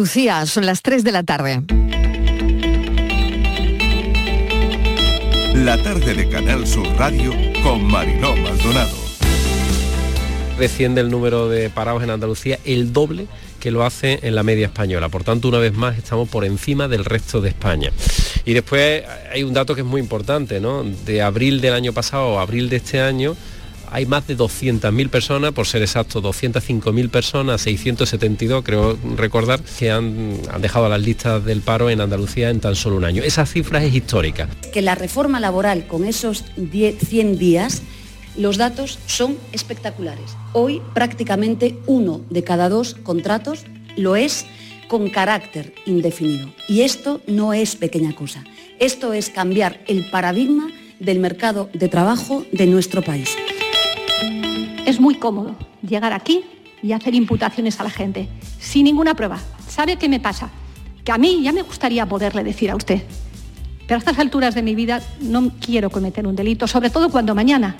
Lucía, son las 3 de la tarde. La tarde de Canal Sur Radio con Mariló Maldonado. Desciende el número de parados en Andalucía el doble que lo hace en la media española. Por tanto, una vez más estamos por encima del resto de España. Y después hay un dato que es muy importante, ¿no? De abril del año pasado a abril de este año hay más de 200.000 personas, por ser exacto, 205.000 personas, 672 creo recordar, que han, dejado las listas del paro en Andalucía en tan solo un año. Esa cifra es histórica. Que la reforma laboral con esos 10, 100 días, los datos son espectaculares. Hoy prácticamente uno de cada dos contratos lo es con carácter indefinido. Y esto no es pequeña cosa. Esto es cambiar el paradigma del mercado de trabajo de nuestro país. Es muy cómodo llegar aquí y hacer imputaciones a la gente, sin ninguna prueba. ¿Sabe qué me pasa? Que a mí ya me gustaría poderle decir a usted, pero a estas alturas de mi vida no quiero cometer un delito, sobre todo cuando mañana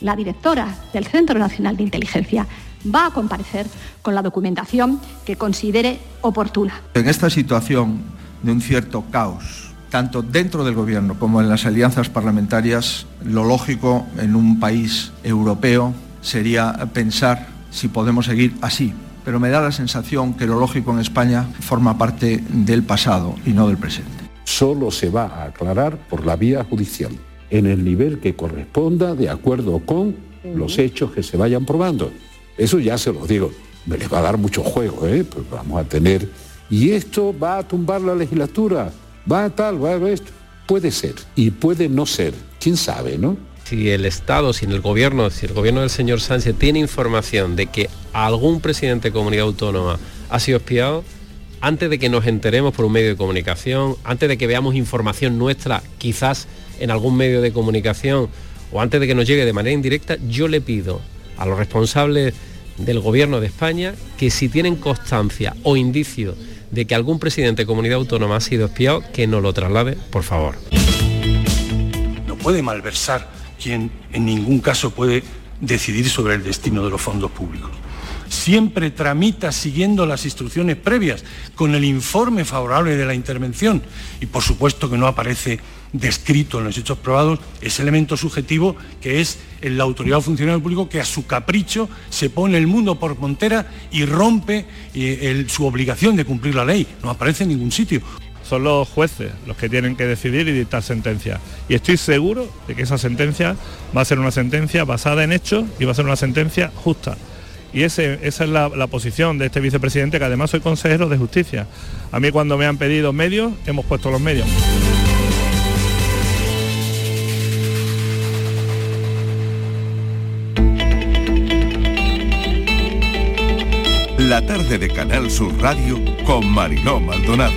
la directora del Centro Nacional de Inteligencia va a comparecer con la documentación que considere oportuna. En esta situación de un cierto caos, tanto dentro del Gobierno como en las alianzas parlamentarias, lo lógico en un país europeo sería pensar si podemos seguir así. Pero me da la sensación que lo lógico en España forma parte del pasado y no del presente. Solo se va a aclarar por la vía judicial, en el nivel que corresponda de acuerdo con los hechos que se vayan probando. Eso ya se los digo, me les va a dar mucho juego, ¿eh? Pues vamos a tener... Y esto va a tumbar la legislatura, va a tal, va a esto. Puede ser y puede no ser, quién sabe, ¿no? Si el Estado, si el gobierno, si el gobierno del señor Sánchez tiene información de que algún presidente de comunidad autónoma ha sido espiado, antes de que nos enteremos por un medio de comunicación, antes de que veamos información nuestra, quizás en algún medio de comunicación, o antes de que nos llegue de manera indirecta, yo le pido a los responsables del gobierno de España que si tienen constancia o indicio de que algún presidente de comunidad autónoma ha sido espiado, que nos lo traslade, por favor. No puede malversar quien en ningún caso puede decidir sobre el destino de los fondos públicos. Siempre tramita siguiendo las instrucciones previas, con el informe favorable de la intervención y por supuesto que no aparece descrito en los hechos probados ese elemento subjetivo que es la autoridad o funcionario público que a su capricho se pone el mundo por montera y rompe eh, su obligación de cumplir la ley. No aparece en ningún sitio son los jueces los que tienen que decidir y dictar sentencias. Y estoy seguro de que esa sentencia va a ser una sentencia basada en hechos y va a ser una sentencia justa. Y ese, esa es la, posición de este vicepresidente, que además soy consejero de justicia. A mí cuando me han pedido medios, hemos puesto los medios. La tarde de Canal Sur Radio con Mariló Maldonado.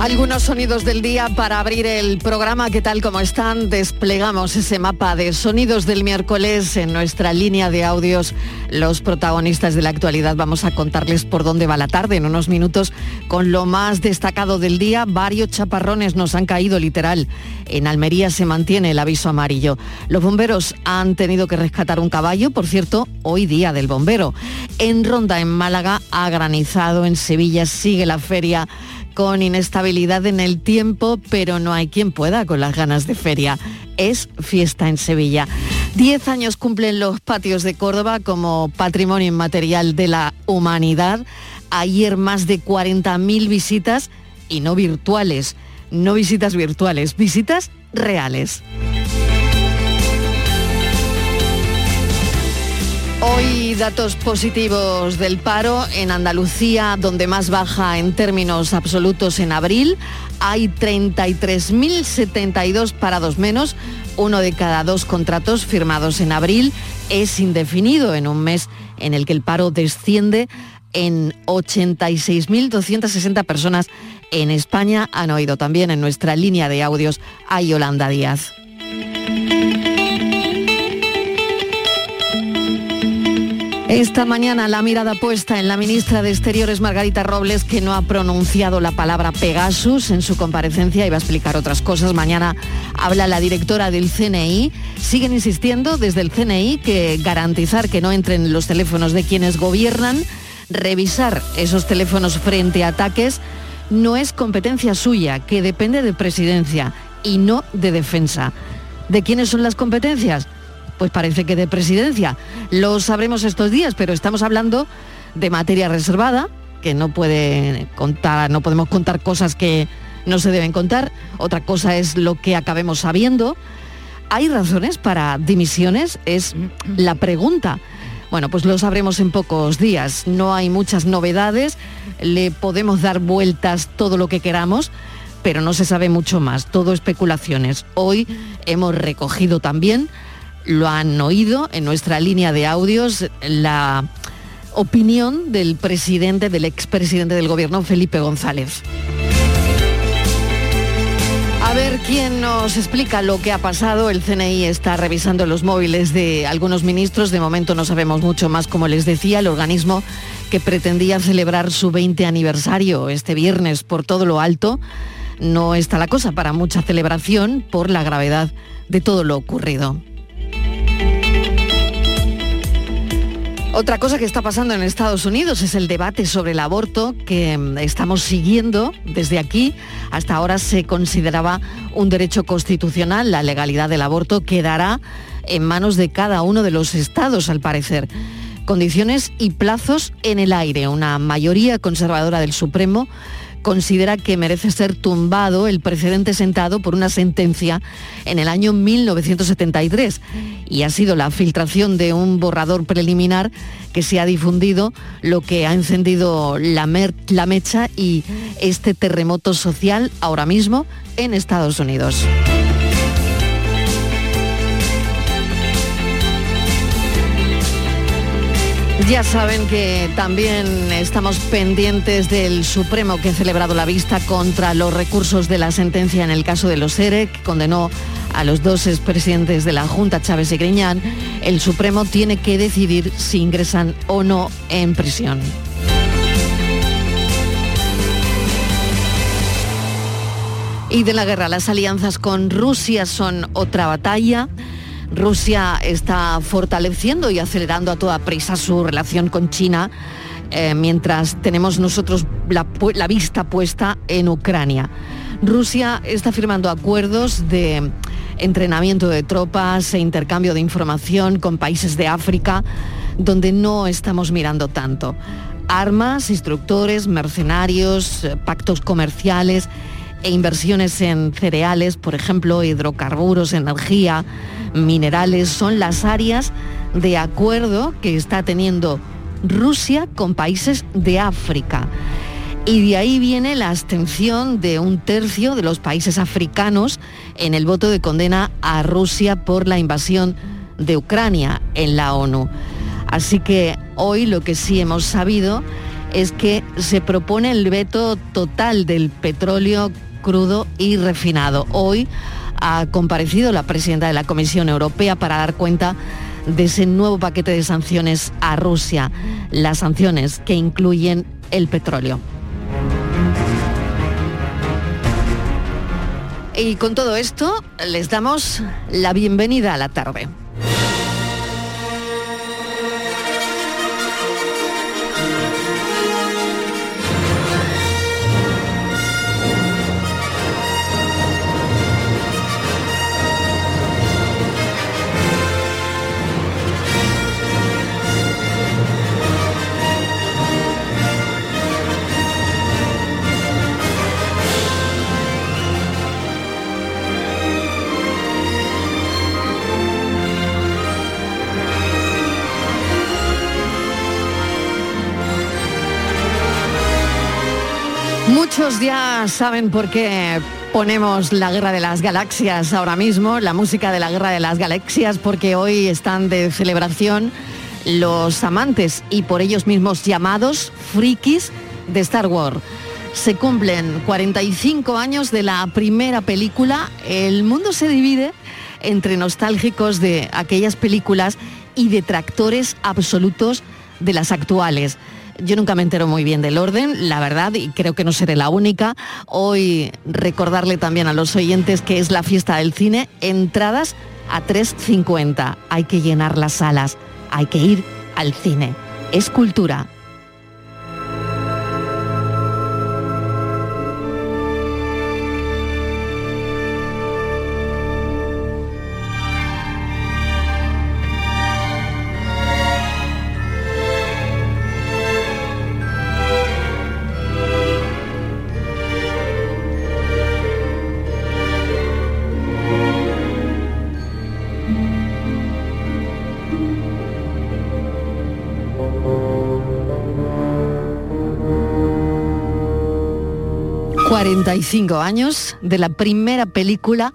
Algunos sonidos del día para abrir el programa que tal como están desplegamos ese mapa de sonidos del miércoles en nuestra línea de audios. Los protagonistas de la actualidad vamos a contarles por dónde va la tarde en unos minutos con lo más destacado del día. Varios chaparrones nos han caído literal. En Almería se mantiene el aviso amarillo. Los bomberos han tenido que rescatar un caballo, por cierto, hoy día del bombero. En Ronda, en Málaga, ha granizado. En Sevilla sigue la feria con inestabilidad en el tiempo, pero no hay quien pueda con las ganas de feria. Es fiesta en Sevilla. Diez años cumplen los patios de Córdoba como patrimonio inmaterial de la humanidad. Ayer más de 40.000 visitas y no virtuales, no visitas virtuales, visitas reales. Hoy datos positivos del paro en Andalucía, donde más baja en términos absolutos en abril. Hay 33.072 parados menos. Uno de cada dos contratos firmados en abril es indefinido en un mes en el que el paro desciende en 86.260 personas en España. Han oído también en nuestra línea de audios a Yolanda Díaz. Esta mañana la mirada puesta en la ministra de Exteriores Margarita Robles, que no ha pronunciado la palabra Pegasus en su comparecencia y va a explicar otras cosas. Mañana habla la directora del CNI. Siguen insistiendo desde el CNI que garantizar que no entren los teléfonos de quienes gobiernan revisar esos teléfonos frente a ataques no es competencia suya, que depende de presidencia y no de defensa. ¿De quiénes son las competencias? Pues parece que de presidencia. Lo sabremos estos días, pero estamos hablando de materia reservada, que no puede contar, no podemos contar cosas que no se deben contar. Otra cosa es lo que acabemos sabiendo. ¿Hay razones para dimisiones? Es la pregunta. Bueno, pues lo sabremos en pocos días. No hay muchas novedades, le podemos dar vueltas todo lo que queramos, pero no se sabe mucho más, todo especulaciones. Hoy hemos recogido también, lo han oído en nuestra línea de audios, la opinión del presidente, del expresidente del gobierno, Felipe González. A ver quién nos explica lo que ha pasado. El CNI está revisando los móviles de algunos ministros. De momento no sabemos mucho más, como les decía, el organismo que pretendía celebrar su 20 aniversario este viernes por todo lo alto. No está la cosa para mucha celebración por la gravedad de todo lo ocurrido. Otra cosa que está pasando en Estados Unidos es el debate sobre el aborto que mm, estamos siguiendo desde aquí. Hasta ahora se consideraba un derecho constitucional. La legalidad del aborto quedará en manos de cada uno de los estados, al parecer. Condiciones y plazos en el aire. Una mayoría conservadora del Supremo considera que merece ser tumbado el precedente sentado por una sentencia en el año 1973 y ha sido la filtración de un borrador preliminar que se ha difundido lo que ha encendido la, mecha y este terremoto social ahora mismo en Estados Unidos. Ya saben que también estamos pendientes del Supremo que ha celebrado la vista contra los recursos de la sentencia en el caso de los ERE, que condenó a los dos expresidentes de la Junta, Chávez y Griñán. El Supremo tiene que decidir si ingresan o no en prisión. Y de la guerra, las alianzas con Rusia son otra batalla. Rusia está fortaleciendo y acelerando a toda prisa su relación con China, eh, mientras tenemos nosotros la, vista puesta en Ucrania. Rusia está firmando acuerdos de entrenamiento de tropas e intercambio de información con países de África, donde no estamos mirando tanto. Armas, instructores, mercenarios, eh, pactos comerciales e inversiones en cereales, por ejemplo, hidrocarburos, energía, minerales, son las áreas de acuerdo que está teniendo Rusia con países de África. Y de ahí viene la abstención de un tercio de los países africanos en el voto de condena a Rusia por la invasión de Ucrania en la ONU. Así que hoy lo que sí hemos sabido es que se propone el veto total del petróleo crudo y refinado. Hoy ha comparecido la presidenta de la Comisión Europea para dar cuenta de ese nuevo paquete de sanciones a Rusia, las sanciones que incluyen el petróleo. Y con todo esto les damos la bienvenida a la tarde. Muchos ya saben por qué ponemos la Guerra de las Galaxias ahora mismo, la música de la Guerra de las Galaxias, porque hoy están de celebración los amantes y por ellos mismos llamados frikis de Star Wars. Se cumplen 45 años de la primera película. El mundo se divide entre nostálgicos de aquellas películas y detractores absolutos de las actuales. Yo nunca me entero muy bien del orden, la verdad, y creo que no seré la única. Hoy recordarle también a los oyentes que es la fiesta del cine, entradas a 3.50. Hay que llenar las salas, hay que ir al cine. Es cultura. 45 años de la primera película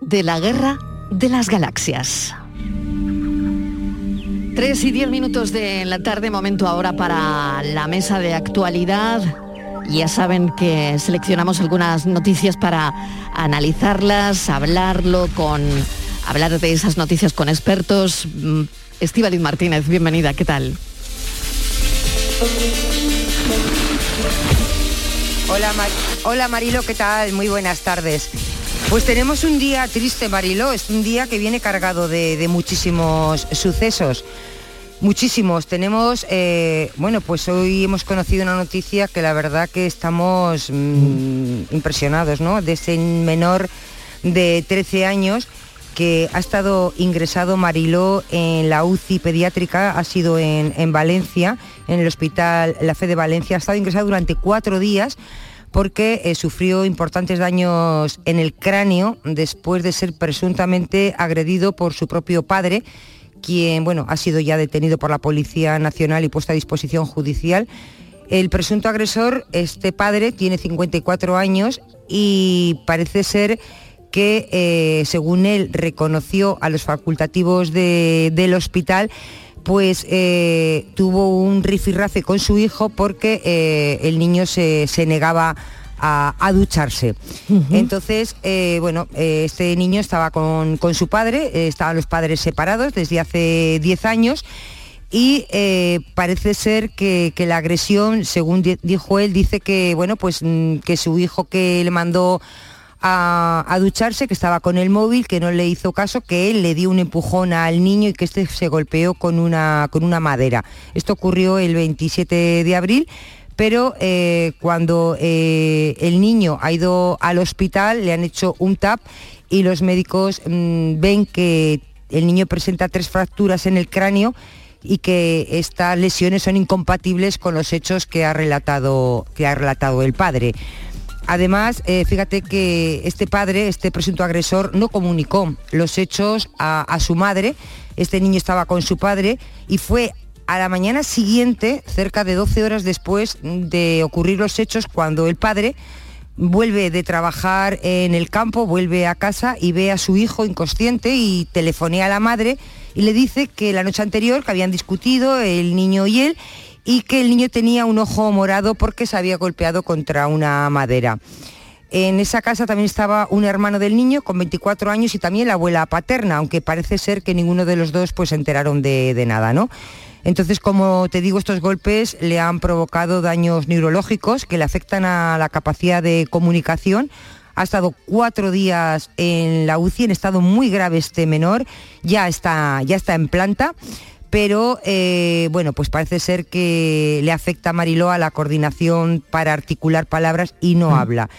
de la Guerra de las Galaxias. 3 y 10 minutos de la tarde, momento ahora para la mesa de actualidad. Ya saben que seleccionamos algunas noticias para analizarlas, hablarlo con hablar de esas noticias con expertos. Mm, Estíbaliz Martínez, bienvenida, ¿qué tal? Hola, Hola Marilo, ¿qué tal? Muy buenas tardes. Pues tenemos un día triste, Marilo, es un día que viene cargado de, muchísimos sucesos. Muchísimos. Tenemos, eh, bueno, pues hoy hemos conocido una noticia que la verdad que estamos mm, impresionados, ¿no? De ese menor de 13 años que ha estado ingresado Mariló en la UCI pediátrica, ha sido en, Valencia, en el Hospital La Fe de Valencia, ha estado ingresado durante cuatro días porque eh, sufrió importantes daños en el cráneo después de ser presuntamente agredido por su propio padre, quien bueno, ha sido ya detenido por la Policía Nacional y puesto a disposición judicial. El presunto agresor, este padre, tiene 54 años y parece ser que, eh, según él, reconoció a los facultativos del hospital, pues eh, tuvo un rifirrafe con su hijo porque eh, el niño se, negaba a, ducharse. Entonces, bueno, este niño estaba con, su padre, estaban los padres separados desde hace 10 años y parece ser que, que, la agresión, según dijo él, dice que, bueno, pues mm, que su hijo que le mandó a, ducharse, que estaba con el móvil, que no le hizo caso, que él le dio un empujón al niño y que este se golpeó con una, con una madera. Esto ocurrió el 27 de abril pero eh, cuando eh, el niño ha ido al hospital le han hecho un TAP y los médicos mm, ven que el niño presenta tres fracturas en el cráneo y que estas lesiones son incompatibles con los hechos que ha relatado, que ha relatado el padre. Además, eh, fíjate que este padre, este presunto agresor, no comunicó los hechos a, su madre. Este niño estaba con su padre y fue a la mañana siguiente, cerca de 12 horas después de ocurrir los hechos, cuando el padre vuelve de trabajar en el campo, vuelve a casa y ve a su hijo inconsciente y telefonea a la madre y le dice que la noche anterior que habían discutido el niño y él y que el niño tenía un ojo morado porque se había golpeado contra una madera. En esa casa también estaba un hermano del niño con 24 años y también la abuela paterna, aunque parece ser que ninguno de los dos pues se enteraron de, nada, ¿no? Entonces, como te digo, estos golpes le han provocado daños neurológicos que le afectan a la capacidad de comunicación. Ha estado cuatro días en la UCI, en estado muy grave este menor, ya está, ya está en planta pero eh, bueno, pues parece ser que le afecta a Mariló a la coordinación para articular palabras y no habla.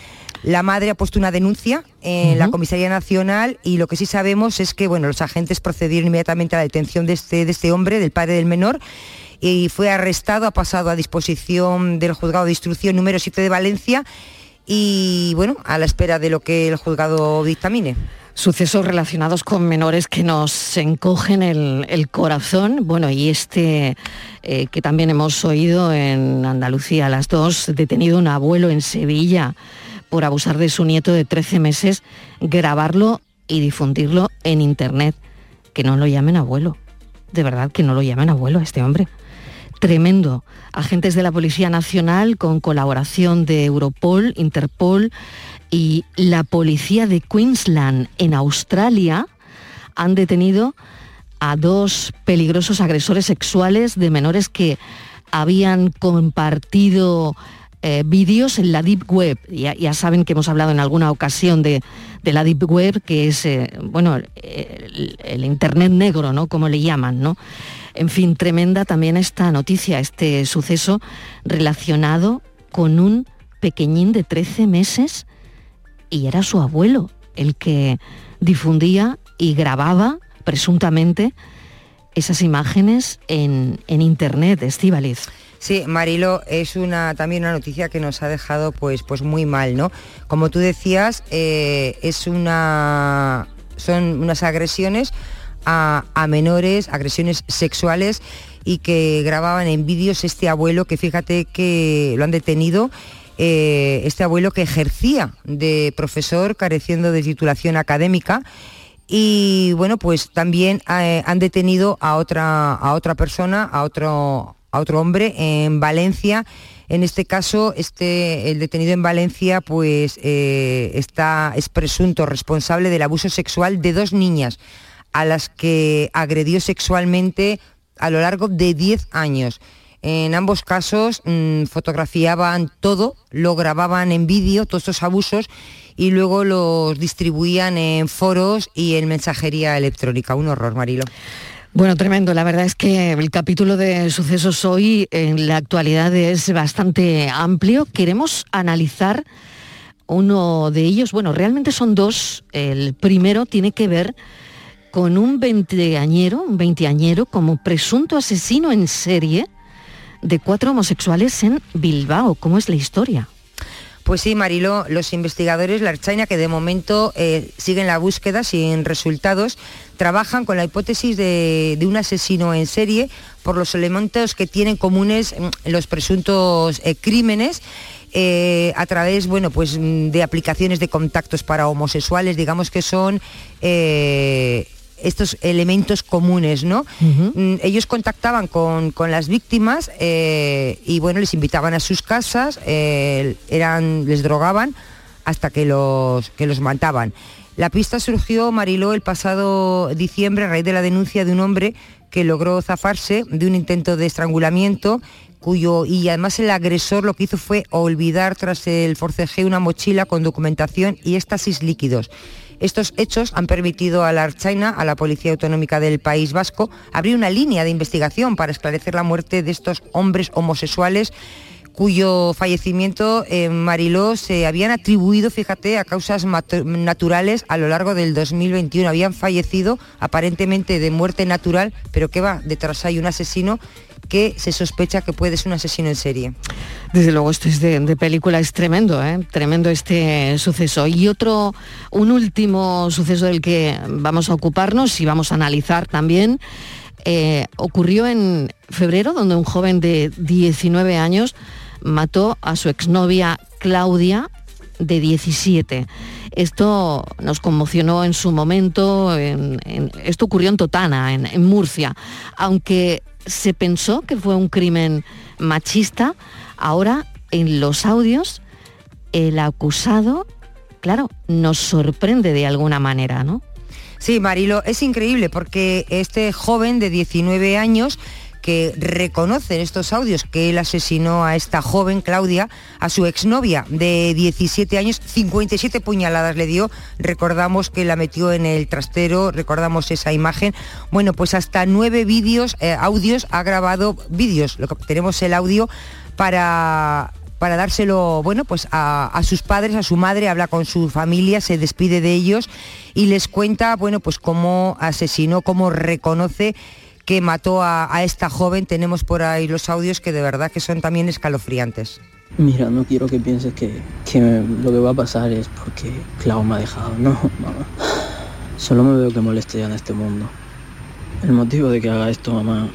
La madre ha puesto una denuncia en la Comisaría Nacional y lo que sí sabemos es que bueno, los agentes procedieron inmediatamente a la detención de este, de este hombre, del padre del menor, y fue arrestado, ha pasado a disposición del juzgado de instrucción número 7 de Valencia y bueno, a la espera de lo que el juzgado dictamine sucesos relacionados con menores que nos encogen el, corazón. Bueno, y este eh, que también hemos oído en Andalucía, las dos, detenido un abuelo en Sevilla por abusar de su nieto de 13 meses, grabarlo y difundirlo en Internet. Que no lo llamen abuelo. De verdad, que no lo llamen abuelo a este hombre. Tremendo. Agentes de la Policía Nacional con colaboración de Europol, Interpol, y la policía de Queensland en Australia han detenido a dos peligrosos agresores sexuales de menores que habían compartido eh, vídeos en la Deep Web. Ya, saben que hemos hablado en alguna ocasión de, la Deep Web, que es eh, bueno, el, Internet negro, ¿no? Como le llaman, ¿no? En fin, tremenda también esta noticia, este suceso relacionado con un pequeñín de 13 meses y era su abuelo el que difundía y grababa presuntamente esas imágenes en, internet, Estíbaliz. Sí, Marilo, es una también una noticia que nos ha dejado pues, pues muy mal, ¿no? Como tú decías, eh, es una, son unas agresiones a, menores, agresiones sexuales y que grababan en vídeos este abuelo que fíjate que lo han detenido eh, este abuelo que ejercía de profesor careciendo de titulación académica y bueno, pues también eh, han detenido a otra, a otra persona, a otro, a otro hombre en Valencia. En este caso, este, el detenido en Valencia pues, eh, está, es presunto responsable del abuso sexual de dos niñas a las que agredió sexualmente a lo largo de 10 años. En ambos casos mm, fotografiaban todo, lo grababan en vídeo, todos estos abusos, y luego los distribuían en foros y en mensajería electrónica. Un horror, Marilo. Bueno, tremendo. La verdad es que el capítulo de sucesos hoy en la actualidad es bastante amplio. Queremos analizar uno de ellos. Bueno, realmente son dos. El primero tiene que ver con un veinteañero, un veinteañero como presunto asesino en serie de cuatro homosexuales en Bilbao. ¿Cómo es la historia? Pues sí, Marilo, los investigadores, la Archaina, que de momento eh, siguen la búsqueda sin resultados, trabajan con la hipótesis de, un asesino en serie por los elementos que tienen comunes mm, los presuntos eh, crímenes. Eh, a través bueno, pues, mm, de aplicaciones de contactos para homosexuales, digamos que son estos elementos comunes, ¿no? Mm, ellos contactaban con, las víctimas eh, y bueno, les invitaban a sus casas, eh, eran, les drogaban hasta que los, que los mataban. La pista surgió, Mariló, el pasado diciembre a raíz de la denuncia de un hombre que logró zafarse de un intento de estrangulamiento cuyo y además el agresor lo que hizo fue olvidar tras el forcejeo una mochila con documentación y éxtasis líquidos. Estos hechos han permitido a la Archaina, a la Policía Autonómica del País Vasco, abrir una línea de investigación para esclarecer la muerte de estos hombres homosexuales cuyo fallecimiento en Mariló se habían atribuido, fíjate, a causas naturales a lo largo del 2021. Habían fallecido aparentemente de muerte natural, pero que va, detrás hay un asesino que se sospecha que puede ser un asesino en serie. Desde luego, esto es de, película, es tremendo, ¿eh? tremendo este suceso. Y otro, un último suceso del que vamos a ocuparnos y vamos a analizar también, eh, ocurrió en febrero, donde un joven de 19 años mató a su exnovia Claudia de 17. Esto nos conmocionó en su momento, esto ocurrió en Totana, en Murcia, aunque se pensó que fue un crimen machista, ahora en los audios el acusado, claro, nos sorprende de alguna manera, ¿no? Sí, Marilo, es increíble porque este joven de 19 años que reconoce estos audios que él asesinó a esta joven, Claudia, a su exnovia de 17 años, 57 puñaladas le dio, recordamos que la metió en el trastero, recordamos esa imagen. Bueno, pues hasta nueve vídeos, eh, audios, ha grabado vídeos, lo que tenemos el audio para para dárselo bueno pues a, a, sus padres, a su madre, habla con su familia, se despide de ellos y les cuenta bueno pues cómo asesinó, cómo reconoce que mató a, esta joven. Tenemos por ahí los audios que de verdad que son también escalofriantes. Mira, no quiero que pienses que, lo que va a pasar es porque Clau me ha dejado. No, mamá. Solo me veo que moleste ya en este mundo. El motivo de que haga esto, mamá,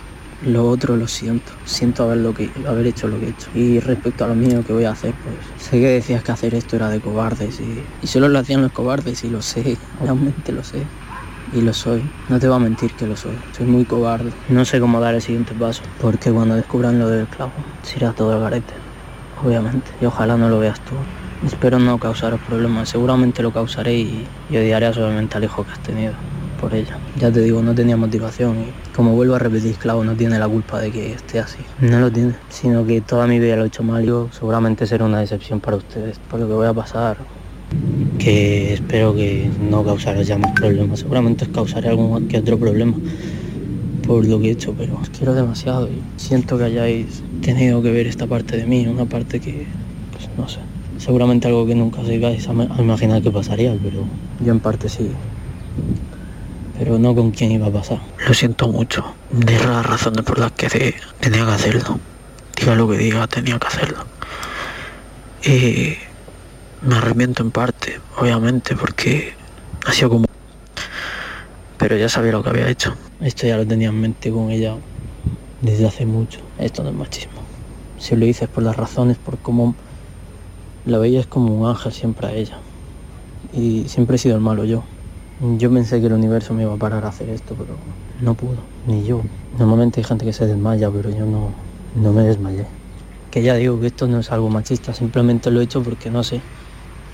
lo otro lo siento. Siento haber, lo que, haber hecho lo que he hecho. Y respecto a lo mío que voy a hacer, pues sé que decías que hacer esto era de cobardes y, y solo lo hacían los cobardes y lo sé, realmente lo sé y lo soy. No te voy a mentir que lo soy. Soy muy cobarde. No sé cómo dar el siguiente paso, porque cuando descubran lo del clavo, se irá todo el garete, obviamente. Y ojalá no lo veas tú. Espero no causaros problemas. Seguramente lo causaré y, odiaré suavemente al hijo que has tenido por ella. Ya te digo, no tenía motivación y como vuelvo a repetir, Clavo no tiene la culpa de que esté así. No lo tiene, sino que toda mi vida lo he hecho mal. Yo seguramente será una decepción para ustedes por lo que voy a pasar que espero que no causara ya más problemas. Seguramente os causaré algún que otro problema por lo que he hecho, pero os quiero demasiado y siento que hayáis tenido que ver esta parte de mí, una parte que, pues, no sé, seguramente algo que nunca os llegáis a, imaginar que pasaría, pero yo en parte sí. Pero no con quién iba a pasar. Lo siento mucho. De las razones por las que tenía que hacerlo. Diga lo que diga, tenía que hacerlo. Y me arrepiento en parte, obviamente, porque ha sido como... Pero ya sabía lo que había hecho. Esto ya lo tenía en mente con ella desde hace mucho. Esto no es machismo. Si lo dices por las razones, por cómo La veía es como un ángel siempre a ella. Y siempre he sido el malo yo. Yo pensé que el universo me iba a parar a hacer esto, pero no pudo, ni yo. Normalmente hay gente que se desmaya, pero yo no, no me desmayé. Que ya digo que esto no es algo machista, simplemente lo he hecho porque no sé.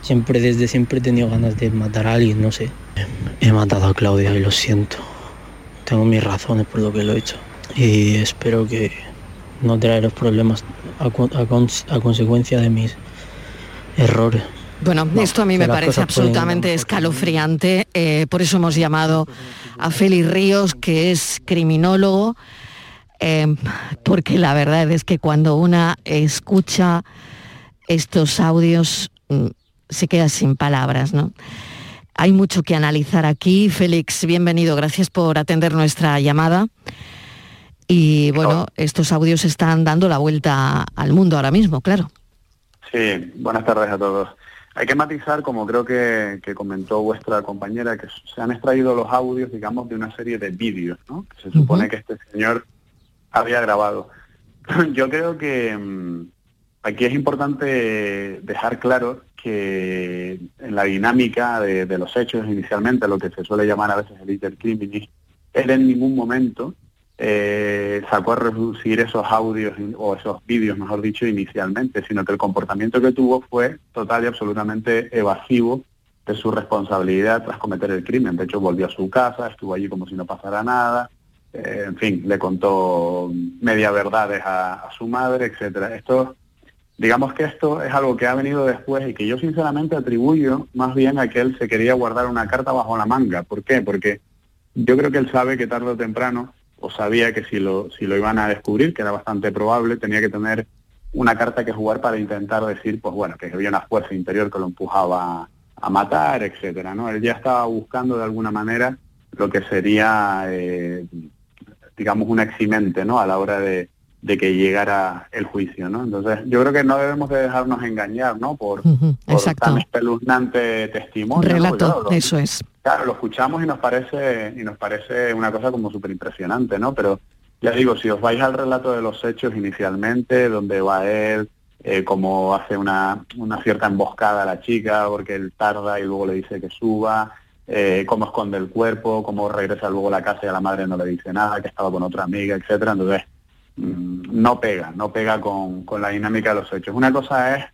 Siempre, desde siempre he tenido ganas de matar a alguien, no sé. He matado a Claudia y lo siento. Tengo mis razones por lo que lo he hecho. Y espero que no los problemas a, a consecuencia de mis errores. Bueno, esto a mí me parece absolutamente escalofriante, eh, por eso hemos llamado a Félix Ríos, que es criminólogo, eh, porque la verdad es que cuando una escucha estos audios mm, se queda sin palabras, ¿no? Hay mucho que analizar aquí. Félix, bienvenido, gracias por atender nuestra llamada. Y bueno, estos audios están dando la vuelta al mundo ahora mismo, claro. Sí, buenas tardes a todos. Hay que matizar, como creo que, comentó vuestra compañera, que se han extraído los audios, digamos, de una serie de vídeos, ¿no? Que se supone que este señor había grabado. Yo creo que mm, aquí es importante dejar claro que en la dinámica de, los hechos inicialmente, lo que se suele llamar a veces el intercriminis, él en ningún momento eh, sacó a reducir esos audios o esos vídeos, mejor dicho, inicialmente, sino que el comportamiento que tuvo fue total y absolutamente evasivo de su responsabilidad tras cometer el crimen. De hecho, volvió a su casa, estuvo allí como si no pasara nada, eh, en fin, le contó media verdades a, su madre, etcétera. Esto, digamos que esto es algo que ha venido después y que yo sinceramente atribuyo más bien a que él se quería guardar una carta bajo la manga. ¿Por qué? Porque yo creo que él sabe que tarde o temprano o sabía que si lo, si lo iban a descubrir, que era bastante probable, tenía que tener una carta que jugar para intentar decir, pues bueno, que había una fuerza interior que lo empujaba a matar, etcétera, ¿no? Él ya estaba buscando de alguna manera lo que sería, eh, digamos, un eximente, ¿no? A la hora de, de que llegara el juicio, ¿no? Entonces, yo creo que no debemos de dejarnos engañar, ¿no? Por, tan espeluznante testimonio. relato, eso es. Claro, lo escuchamos y nos parece y nos parece una cosa como súper impresionante, ¿no? Pero ya digo, si os vais al relato de los hechos inicialmente, donde va él, eh, como hace una, una cierta emboscada a la chica, porque él tarda y luego le dice que suba, eh, cómo esconde el cuerpo, cómo regresa luego a la casa y a la madre no le dice nada, que estaba con otra amiga, etcétera. Entonces, no pega, no pega con, la dinámica de los hechos. Una cosa es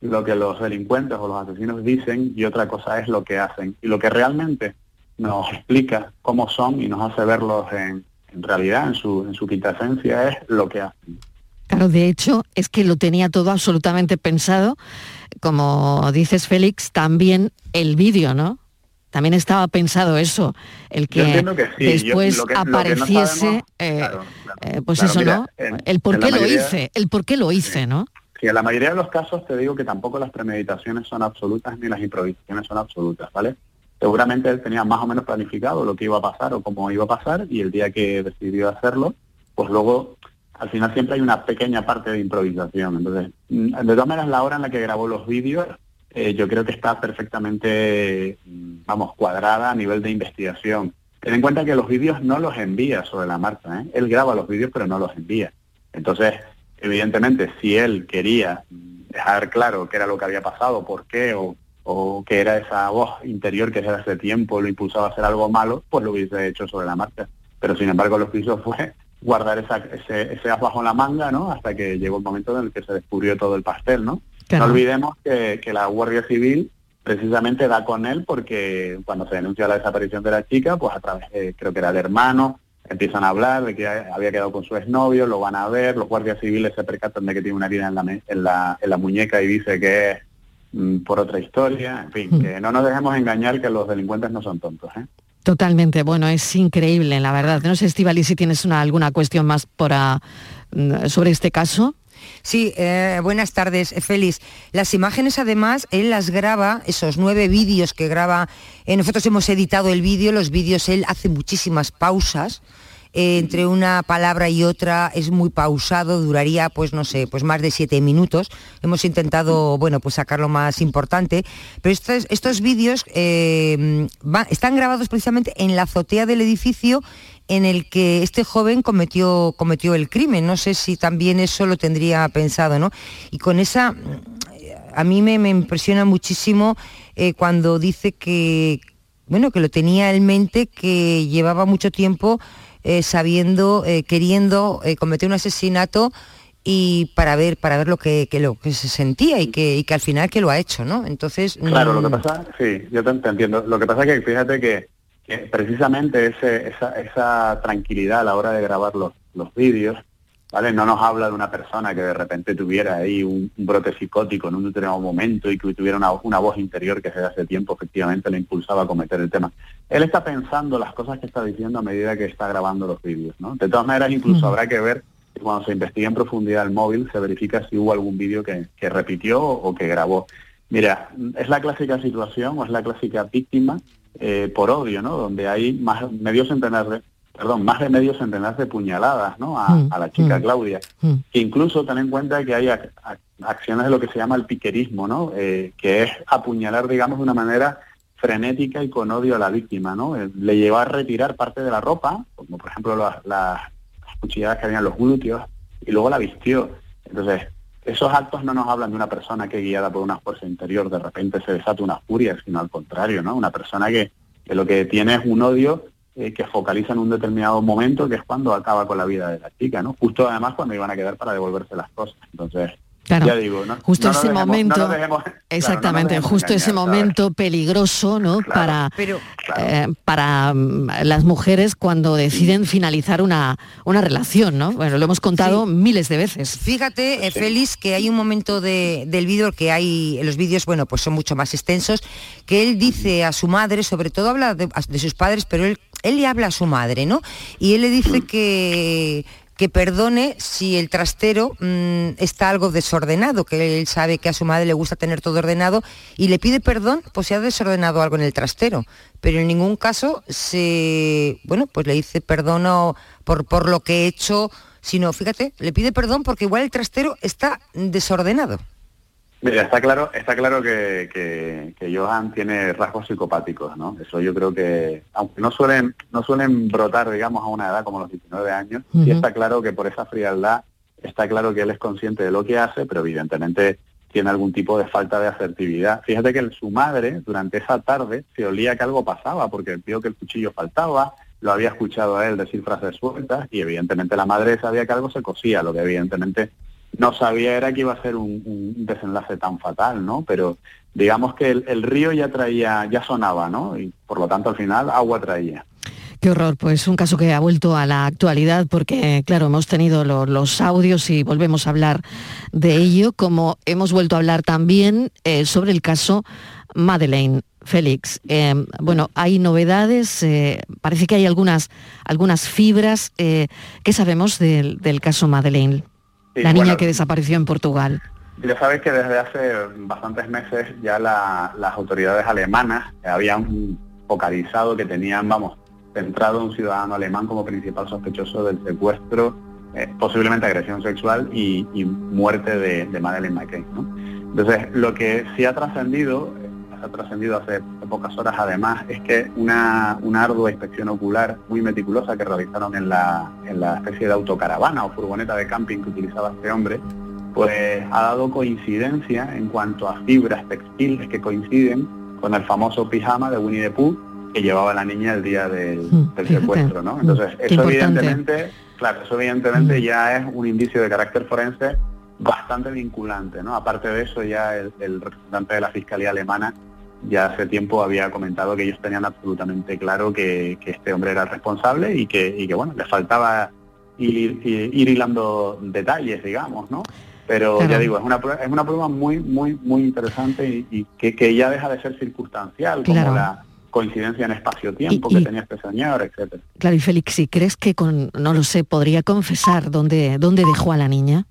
lo que los delincuentes o los asesinos dicen y otra cosa es lo que hacen. Y lo que realmente nos explica cómo son y nos hace verlos en, realidad, en su, en su es lo que hacen. Claro, de hecho, es que lo tenía todo absolutamente pensado. Como dices, Félix, también el vídeo, ¿no? También estaba pensado eso, el que, después apareciese, pues eso, ¿no? el por qué lo hice, el por qué lo hice, ¿no? Sí, en la mayoría de los casos te digo que tampoco las premeditaciones son absolutas ni las improvisaciones son absolutas, ¿vale? Seguramente él tenía más o menos planificado lo que iba a pasar o cómo iba a pasar y el día que decidió hacerlo, pues luego al final siempre hay una pequeña parte de improvisación. Entonces, mm, de todas maneras, la hora en la que grabó los vídeos eh, yo creo que está perfectamente, vamos, cuadrada a nivel de investigación. Ten en cuenta que los vídeos no los envía sobre la marcha, ¿eh? él graba los vídeos pero no los envía. Entonces, evidentemente, si él quería dejar claro qué era lo que había pasado, por qué, o, o que era esa voz interior que desde hace tiempo lo impulsaba a hacer algo malo, pues lo hubiese hecho sobre la marcha. Pero sin embargo lo que hizo fue guardar esa, ese, ese as bajo la manga, ¿no? Hasta que llegó el momento en el que se descubrió todo el pastel, ¿no? No olvidemos que, la Guardia Civil precisamente da con él porque cuando se denuncia la desaparición de la chica, pues a través, de, creo que era el hermano, empiezan a hablar de que había quedado con su exnovio, lo van a ver, los guardias civiles se percatan de que tiene una herida en la, en la, en la muñeca y dice que es mm, por otra historia, en fin, que no nos dejemos engañar que los delincuentes no son tontos. ¿eh? Totalmente, bueno, es increíble, la verdad. No sé, Estivali, si tienes una, alguna cuestión más por, mm, sobre este caso. Sí, eh, buenas tardes, Félix. Las imágenes, además, él las graba, esos nueve vídeos que graba. Eh, nosotros hemos editado el vídeo, los vídeos él hace muchísimas pausas. Eh, entre una palabra y otra es muy pausado, duraría pues no sé, pues más de siete minutos. Hemos intentado, bueno, pues sacar lo más importante, pero estos, estos vídeos están grabados precisamente en la azotea del edificio en el que este joven cometió, cometió el crimen. No sé si también eso lo tendría pensado, ¿no? Y con esa a mí me, me impresiona muchísimo eh, cuando dice que, bueno, que lo tenía en mente, que llevaba mucho tiempo eh, sabiendo, eh, queriendo eh, cometer un asesinato y para ver para ver lo que, que lo que se sentía y que, y que al final que lo ha hecho, ¿no? Entonces Claro, lo que mm, pasa, sí, yo te, te entiendo. Lo que pasa es que fíjate que precisamente ese, esa, esa tranquilidad a la hora de grabar los, los vídeos, ¿vale? No nos habla de una persona que de repente tuviera ahí un, un brote psicótico en un determinado momento y que tuviera una, una voz interior que desde hace tiempo efectivamente le impulsaba a cometer el tema. Él está pensando las cosas que está diciendo a medida que está grabando los vídeos, ¿no? De todas maneras, incluso habrá que ver que cuando se investiga en profundidad el móvil, se verifica si hubo algún vídeo que, que repitió o que grabó. Mira, es la clásica situación o es la clásica víctima eh, por odio, ¿no? Donde hay más medio centenar de, perdón, más de medio centenar de puñaladas, ¿no? A, Mm, a la chica mm. Claudia. Mm. Incluso ten en cuenta que hay ac- ac- acciones de lo que se llama el piquerismo, ¿no? Eh, que es apuñalar, digamos, de una manera frenética y con odio a la víctima, ¿no? Eh, le llevó a retirar parte de la ropa, como por ejemplo las, las cuchilladas que había en los glúteos, y luego la vistió. Entonces, esos actos no nos hablan de una persona que guiada por una fuerza interior de repente se desata una furia, sino al contrario, ¿no? Una persona que, que lo que tiene es un odio eh, que focaliza en un determinado momento, que es cuando acaba con la vida de la chica, ¿no? Justo además cuando iban a quedar para devolverse las cosas. Entonces, Claro. ya digo, ¿no? Justo no ese dejemos- momento, nos dejemos- claro, no nos exactamente, justo ese momento peligroso, ¿no? Para, Pero eh, para mm, las mujeres cuando deciden finalizar una, una relación, ¿no? Bueno, lo hemos contado miles de veces. Fíjate, eh, Félix, que hay un momento de- del vídeo que hay, los vídeos, bueno, pues son mucho más extensos, que él dice a su madre, sobre todo habla de, de sus padres, pero él, él le habla a su madre, ¿no? Y él le dice que que perdone si el trastero mm, está algo desordenado, que él sabe que a su madre le gusta tener todo ordenado y le pide perdón pues si ha desordenado algo en el trastero, pero en ningún caso se, bueno, pues le dice perdono por, por lo que he hecho, sino, fíjate, le pide perdón porque igual el trastero está desordenado. Mira, está claro, está claro que, que, que Johan tiene rasgos psicopáticos, ¿no? Eso yo creo que, aunque no suelen, no suelen brotar, digamos, a una edad como los 19 años, sí Ujú. está claro que por esa frialdad, está claro que él es consciente de lo que hace, pero evidentemente tiene algún tipo de falta de asertividad. Fíjate que su madre, durante esa tarde, se olía que algo pasaba, porque vio que el cuchillo faltaba, lo había escuchado a él decir frases sueltas, y evidentemente la madre sabía que algo se cosía, lo que evidentemente no sabía era que iba a ser un, desenlace tan fatal, ¿no? Pero digamos que el, río ya traía, ya sonaba, ¿no? Y por lo tanto al final agua traía. Qué horror, pues un caso que ha vuelto a la actualidad porque, claro, hemos tenido lo- los audios y volvemos a hablar de ello, como hemos vuelto a hablar también eh, sobre el caso Madeleine. Félix, eh, bueno, hay novedades, eh, parece que hay algunas, algunas fibras. ¿Qué sabemos del, del caso Madeleine? Sí, la niña bueno, que desapareció en Portugal. Ya sabes que desde hace bastantes meses ya la- las autoridades alemanas habían focalizado que tenían, vamos, centrado a un ciudadano alemán como principal sospechoso del secuestro, eh, posiblemente agresión sexual y, y muerte de, de Madeleine McCain. ¿no? Entonces, lo que sí ha trascendido, eh, ha trascendido hace pocas horas además, es que una, una ardua inspección ocular muy meticulosa que realizaron en la, en la especie de autocaravana o furgoneta de camping que utilizaba este hombre, pues ha dado coincidencia en cuanto a fibras textiles que coinciden con el famoso pijama de Winnie the Pooh que llevaba la niña el día del, del secuestro, ¿no? Entonces, qué eso importante. evidentemente, claro, eso evidentemente ya es un indicio de carácter forense bastante vinculante, ¿no? Aparte de eso, ya el, el representante de la Fiscalía Alemana ya hace tiempo había comentado que ellos tenían absolutamente claro que, que este hombre era el responsable y que, y que bueno, le faltaba ir, ir, ir hilando detalles, digamos, ¿no? Pero Claro. ya digo, es una prueba, es una prueba muy, muy, muy interesante y, y que, que ya deja de ser circunstancial, Claro. como la coincidencia en espacio-tiempo que tenía este señor, etcétera. Claro, y Félix, si crees que con, no lo sé, podría confesar dónde, dónde dejó a la niña.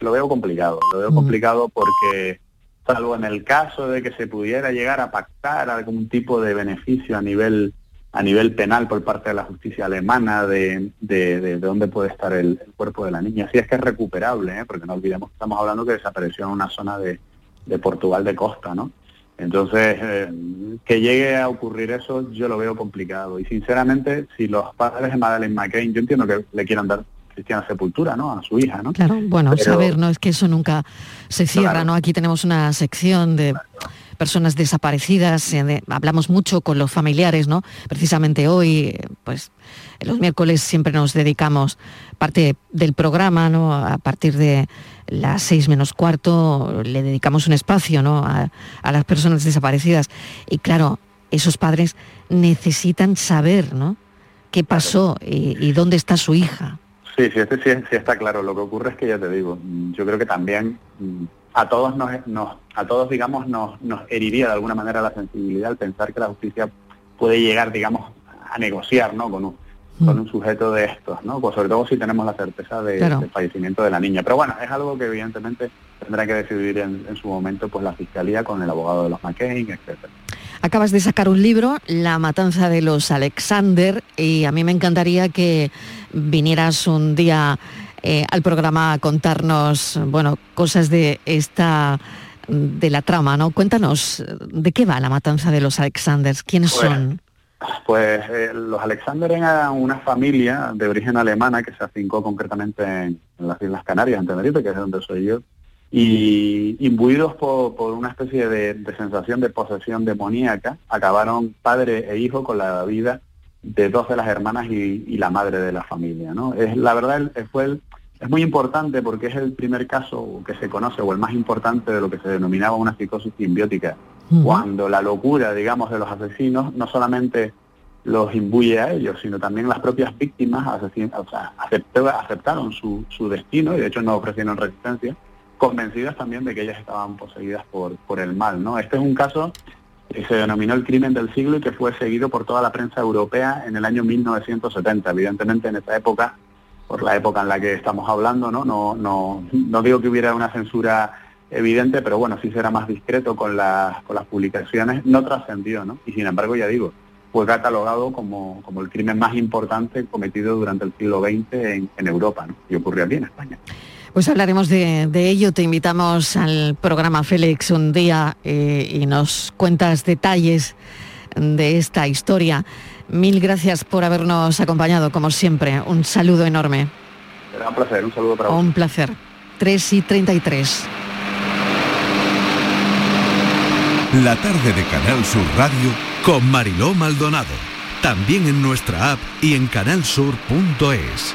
Lo veo complicado, lo veo Mm. complicado porque salvo en el caso de que se pudiera llegar a pactar algún tipo de beneficio a nivel a nivel penal por parte de la justicia alemana de, de, de- de dónde puede estar el, el cuerpo de la niña, si es que es recuperable, ¿eh? porque no olvidemos que estamos hablando que desapareció en una zona de, de Portugal de costa, ¿no? Entonces, eh, que llegue a ocurrir eso, yo lo veo complicado. Y sinceramente, si los padres de Madeleine McCain, yo entiendo que le quieran dar cristiana sepultura, ¿no? A su hija, ¿no? Claro, bueno, saber, ¿no? Es que eso nunca se cierra, ¿no? Aquí tenemos una sección de personas desaparecidas, eh, hablamos mucho con los familiares, ¿no? Precisamente hoy, pues los miércoles siempre nos dedicamos parte del programa, ¿no? A partir de las seis menos cuarto le dedicamos un espacio, ¿no? A, las personas desaparecidas. Y claro, esos padres necesitan saber, ¿no? ¿Qué pasó y, dónde está su hija? Sí, sí, este sí, sí, está claro. Lo que ocurre es que ya te digo, yo creo que también mm, a todos nos, a todos digamos nos, nos heriría de alguna manera la sensibilidad al pensar que la justicia puede llegar digamos a negociar ¿no? con un, con un sujeto de estos, ¿no? Pues sobre todo si tenemos la certeza de, del fallecimiento de la niña. Pero bueno, es algo que evidentemente tendrá que decidir en, su momento pues la fiscalía con el abogado de los McCain, etcétera. Acabas de sacar un libro, La matanza de los Alexander, y a mí me encantaría que vinieras un día eh, al programa a contarnos, bueno, cosas de esta de la trama, ¿no? Cuéntanos, ¿de qué va la matanza de los Alexanders? ¿Quiénes pues, son? Pues eh, los Alexander eran una familia de origen alemana que se afincó concretamente en, las Islas Canarias, en Tenerife, que es donde soy yo, y imbuidos por, una especie de, sensación de posesión demoníaca, acabaron padre e hijo con la vida de dos de las hermanas y, la madre de la familia. ¿no? Es, la verdad fue es muy importante porque es el primer caso que se conoce, o el más importante de lo que se denominaba una psicosis simbiótica cuando la locura, digamos, de los asesinos no solamente los imbuye a ellos, sino también las propias víctimas o sea, aceptaron su, su, destino y de hecho no ofrecieron resistencia, convencidas también de que ellas estaban poseídas por, por el mal. ¿no? Este es un caso que se denominó el crimen del siglo y que fue seguido por toda la prensa europea en el año 1970. Evidentemente en esa época, por la época en la que estamos hablando, no, no, no, no digo que hubiera una censura evidente, pero bueno, sí será más discreto con las, con las publicaciones, no trascendió, ¿no? Y sin embargo, ya digo, fue catalogado como, como el crimen más importante cometido durante el siglo XX en, Europa, ¿no? Y ocurrió aquí en España. Pues hablaremos de, ello. Te invitamos al programa Félix un día eh, y nos cuentas detalles de esta historia. Mil gracias por habernos acompañado, como siempre. Un saludo enorme. Un placer, un saludo para vos. Un placer. 3 y 33. La tarde de Canal Sur Radio con Mariló Maldonado. También en nuestra app y en canalsur.es.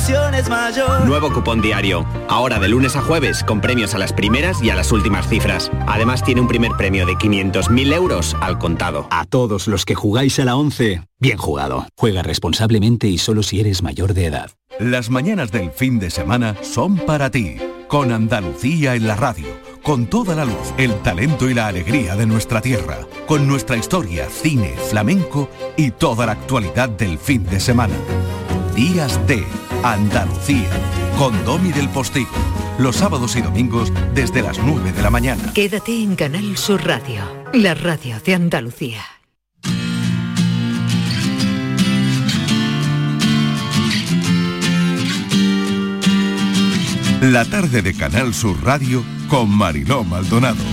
la ilusión es mayor. Nuevo cupón diario. Ahora de lunes a jueves, con premios a las primeras y a las últimas cifras. Además tiene un primer premio de 500.000 euros al contado. A todos los que jugáis a la 11, bien jugado. Juega responsablemente y solo si eres mayor de edad. Las mañanas del fin de semana son para ti. Con Andalucía en la radio con toda la luz, el talento y la alegría de nuestra tierra, con nuestra historia, cine, flamenco y toda la actualidad del fin de semana. Días de Andalucía, con Domi del Postigo, los sábados y domingos desde las 9 de la mañana. Quédate en Canal Sur Radio, la radio de Andalucía. La tarde de Canal Sur Radio con Mariló Maldonado.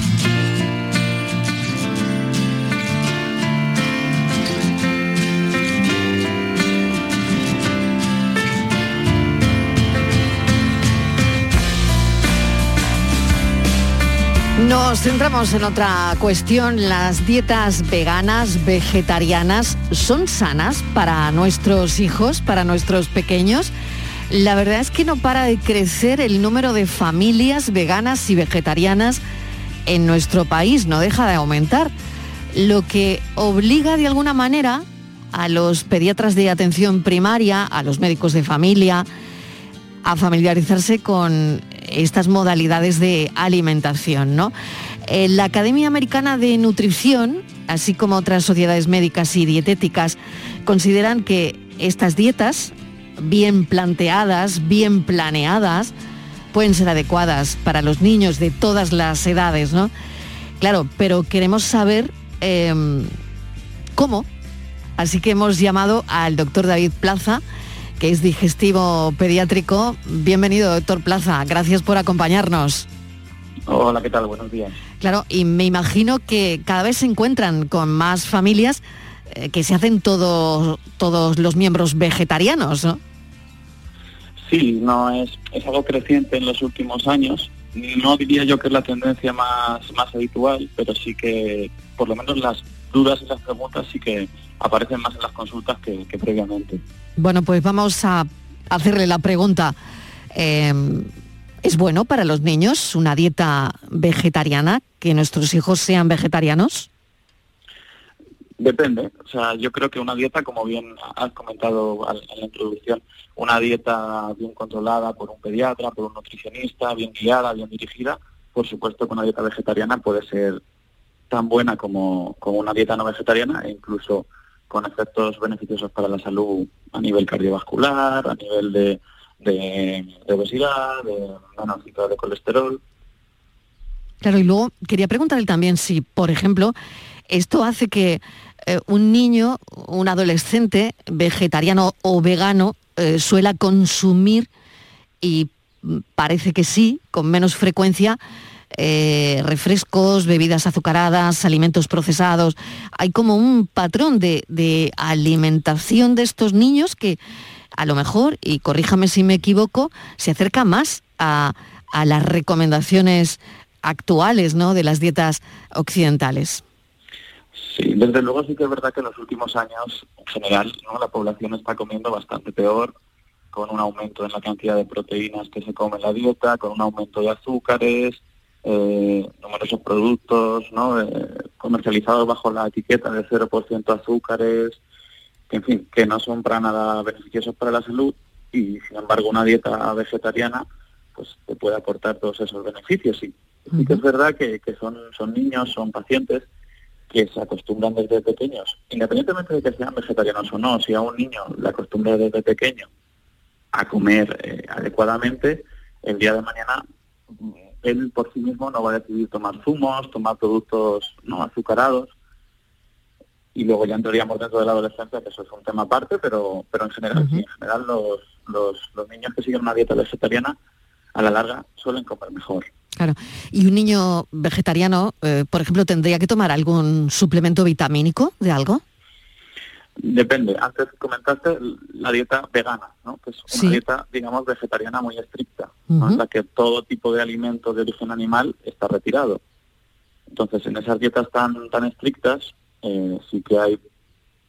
Nos centramos en otra cuestión. ¿Las dietas veganas, vegetarianas, son sanas para nuestros hijos, para nuestros pequeños? La verdad es que no para de crecer el número de familias veganas y vegetarianas en nuestro país, no deja de aumentar, lo que obliga de alguna manera a los pediatras de atención primaria, a los médicos de familia, a familiarizarse con estas modalidades de alimentación. ¿no? Eh, la Academia Americana de Nutrición, así como otras sociedades médicas y dietéticas, consideran que estas dietas, bien planteadas, bien planeadas, pueden ser adecuadas para los niños de todas las edades, ¿no? Claro, pero queremos saber em, cómo. Así que hemos llamado al doctor David Plaza, que es digestivo pediátrico. Bienvenido, doctor Plaza. Gracias por acompañarnos. Hola, ¿qué tal? Buenos días. Claro, y me imagino que cada vez se encuentran con más familias eh, que se hacen todos todos los miembros vegetarianos, ¿no? Sí, no es, es algo creciente en los últimos años. No diría yo que es la tendencia más, más habitual, pero sí que por lo menos las dudas y las preguntas sí que aparecen más en las consultas que, previamente. Bueno, pues vamos a hacerle la pregunta. Em, ¿Es bueno para los niños una dieta vegetariana, que nuestros hijos sean vegetarianos? Depende, o sea, yo creo que una dieta, como bien has comentado en la introducción, una dieta bien controlada por un pediatra, por un nutricionista, bien guiada, bien dirigida, por supuesto que una dieta vegetariana puede ser tan buena como, como una dieta no vegetariana e incluso con efectos beneficiosos para la salud a nivel cardiovascular, a nivel de, de, obesidad, de monóxido de colesterol. Claro, y luego quería preguntarle también si, por ejemplo, esto hace que eh, un niño, un adolescente vegetariano o vegano eh, suela consumir, y parece que sí, con menos frecuencia, eh, refrescos, bebidas azucaradas, alimentos procesados. Hay como un patrón de, alimentación de estos niños que a lo mejor, y corríjame si me equivoco, se acerca más a, las recomendaciones actuales ¿no? de las dietas occidentales. Sí, desde luego sí que es verdad que en los últimos años, en general, la población está comiendo bastante peor, con un aumento en la cantidad de proteínas que se come en la dieta, con un aumento de azúcares, eh, numerosos productos ¿no? Eh, comercializados bajo la etiqueta de 0% azúcares, que, en fin, que no son para nada beneficiosos para la salud y sin embargo una dieta vegetariana pues te puede aportar todos esos beneficios. Y sí que es verdad que, que son, son niños, son pacientes que se acostumbran desde pequeños, independientemente de que sean vegetarianos o no, si a un niño le acostumbra desde pequeño a comer eh, adecuadamente, el día de mañana él por sí mismo no va a decidir tomar zumos, tomar productos no azucarados, y luego ya entraríamos dentro de la adolescencia, que eso es un tema aparte, pero, pero en general, en general los, los, los niños que siguen una dieta vegetariana a la larga suelen comer mejor. Claro. ¿Y un niño vegetariano, eh, por ejemplo, tendría que tomar algún suplemento vitamínico de algo? Depende. Antes comentaste la dieta vegana, ¿no? Que es una dieta, digamos, vegetariana muy estricta, en la que todo tipo de alimento de origen animal está retirado. Entonces, en esas dietas tan, tan estrictas, eh, sí que hay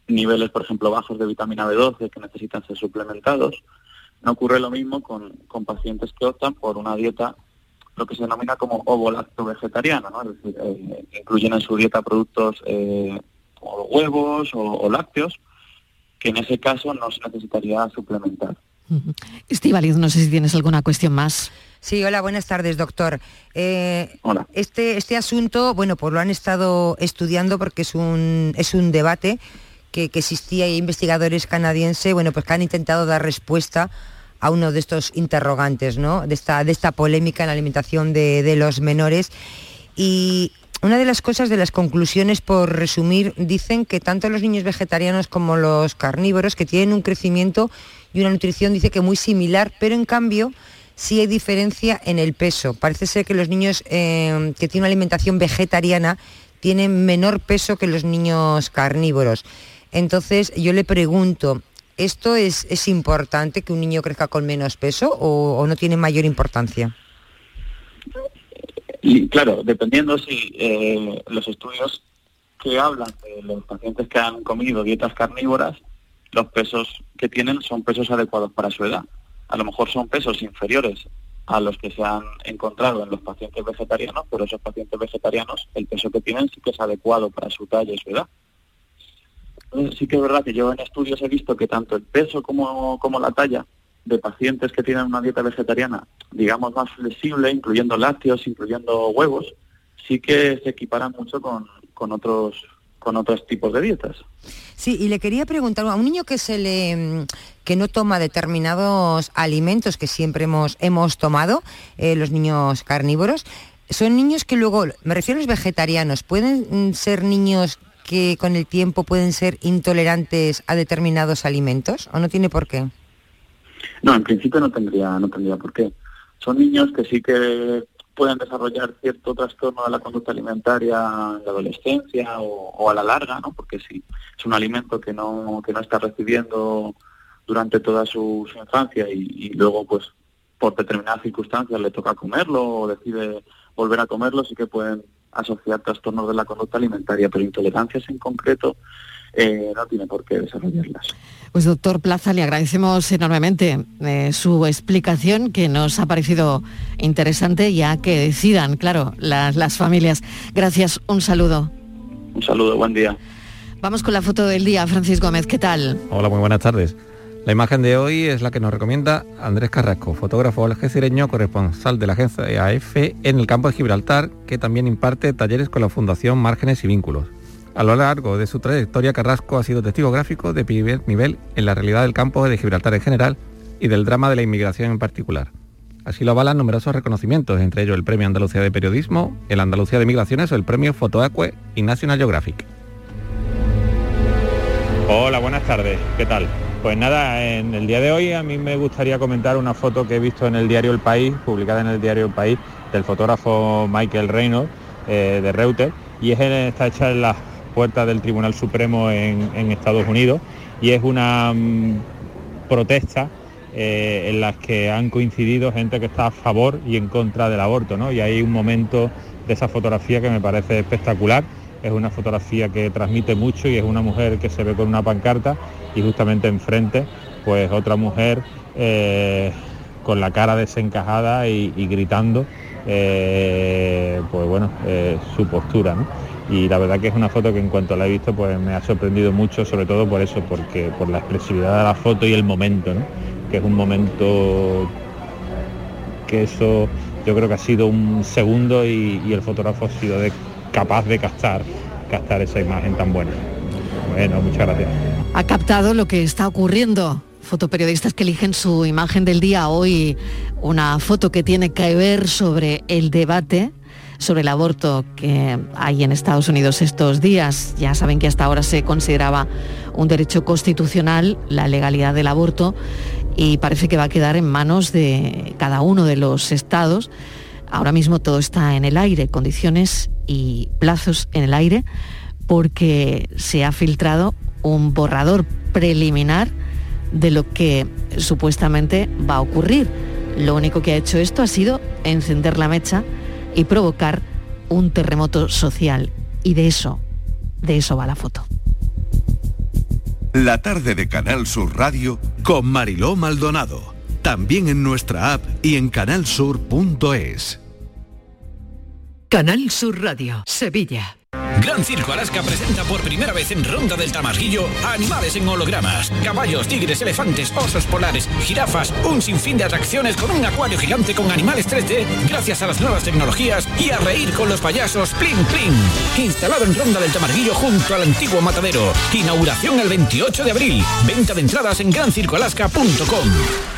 niveles, por ejemplo, bajos de vitamina B12 que necesitan ser suplementados. No ocurre lo mismo con, con pacientes que optan por una dieta lo que se denomina como ovo-lacto vegetariano, ¿no? es decir, eh, incluyen en su dieta productos eh, como huevos o, lácteos, que en ese caso no se necesitaría suplementar. Estivaliz, no sé si tienes alguna cuestión más. Sí, hola, buenas tardes, doctor. Eh, hola. Este, este asunto, bueno, pues lo han estado estudiando porque es un, es un debate que, que existía y investigadores canadienses, bueno, pues que han intentado dar respuesta a uno de estos interrogantes, ¿no? De esta, de esta polémica en la alimentación de, los menores. Y una de las cosas de las conclusiones, por resumir, dicen que tanto los niños vegetarianos como los carnívoros, que tienen un crecimiento y una nutrición, dice que muy similar, pero en cambio sí hay diferencia en el peso. Parece ser que los niños eh, que tienen una alimentación vegetariana tienen menor peso que los niños carnívoros. Entonces yo le pregunto, ¿Esto es, es importante que un niño crezca con menos peso o, no tiene mayor importancia? Y claro, dependiendo si eh, los estudios que hablan de los pacientes que han comido dietas carnívoras, los pesos que tienen son pesos adecuados para su edad. A lo mejor son pesos inferiores a los que se han encontrado en los pacientes vegetarianos, pero esos pacientes vegetarianos, el peso que tienen sí que es adecuado para su talla y su edad sí que es verdad que yo en estudios he visto que tanto el peso como, como la talla de pacientes que tienen una dieta vegetariana, digamos, más flexible, incluyendo lácteos, incluyendo huevos, sí que se equiparan mucho con, con otros con otros tipos de dietas. Sí, y le quería preguntar a un niño que se le que no toma determinados alimentos que siempre hemos hemos tomado, eh, los niños carnívoros, son niños que luego, me refiero a los vegetarianos, pueden ser niños que con el tiempo pueden ser intolerantes a determinados alimentos o no tiene por qué. No, en principio no tendría no tendría por qué. Son niños que sí que pueden desarrollar cierto trastorno de la conducta alimentaria en la adolescencia o, a la larga, ¿no? Porque si es un alimento que no, que no está recibiendo durante toda su, infancia y, luego, pues, por determinadas circunstancias le toca comerlo o decide volver a comerlo, sí que pueden asociar trastornos de la conducta alimentaria, pero intolerancias en concreto eh, no tiene por qué desarrollarlas. Pues doctor Plaza, le agradecemos enormemente eh, su explicación que nos ha parecido interesante ya que decidan, claro, las, las familias. Gracias, un saludo. Un saludo, buen día. Vamos con la foto del día, Francis Gómez, ¿qué tal? Hola, muy buenas tardes. La imagen de hoy es la que nos recomienda Andrés Carrasco, fotógrafo algecireño, corresponsal de la agencia AF en el campo de Gibraltar, que también imparte talleres con la Fundación Márgenes y Vínculos. A lo largo de su trayectoria, Carrasco ha sido testigo gráfico de primer nivel en la realidad del campo de Gibraltar en general y del drama de la inmigración en particular. Así lo avalan numerosos reconocimientos, entre ellos el Premio Andalucía de Periodismo, el Andalucía de Migraciones o el Premio Fotoacue y National Geographic. Hola, buenas tardes. ¿Qué tal? Pues nada, en el día de hoy a mí me gustaría comentar una foto que he visto en el diario El País, publicada en el diario El País, del fotógrafo Michael Reynolds eh, de Reuters, y es, está hecha en las puerta del Tribunal Supremo en, Estados Unidos y es una mm, protesta eh, en las que han coincidido gente que está a favor y en contra del aborto, ¿no? Y hay un momento de esa fotografía que me parece espectacular. Es una fotografía que transmite mucho y es una mujer que se ve con una pancarta y justamente enfrente, pues otra mujer eh, con la cara desencajada y, gritando, eh, pues bueno, su postura, ¿no? Y la verdad que es una foto que en cuanto la he visto pues me ha sorprendido mucho, sobre todo por eso, porque por la expresividad de la foto y el momento, que es un momento que eso yo creo que ha sido un segundo y, el fotógrafo ha sido capaz de captar, captar esa imagen tan buena. Bueno, muchas gracias. Ha captado lo que está ocurriendo. Fotoperiodistas que eligen su imagen del día hoy, una foto que tiene que ver sobre el debate sobre el aborto que hay en Estados Unidos estos días. Ya saben que hasta ahora se consideraba un derecho constitucional la legalidad del aborto y parece que va a quedar en manos de cada uno de los estados. Ahora mismo todo está en el aire, condiciones y plazos en el aire, porque se ha filtrado un borrador preliminar de lo que supuestamente va a ocurrir. Lo único que ha hecho esto ha sido encender la mecha y provocar un terremoto social. Y de eso, de eso va la foto. La tarde de Canal Sur Radio con Mariló Maldonado. También en nuestra app y en canalsur.es. Canal Sur Radio, Sevilla. Gran Circo Alaska presenta por primera vez en Ronda del Tamarguillo animales en hologramas. Caballos, tigres, elefantes, osos polares, jirafas, un sinfín de atracciones con un acuario gigante con animales 3D gracias a las nuevas tecnologías y a reír con los payasos Plin Plin. Instalado en Ronda del Tamarguillo junto al antiguo matadero. Inauguración el 28 de abril. Venta de entradas en grancircoalaska.com.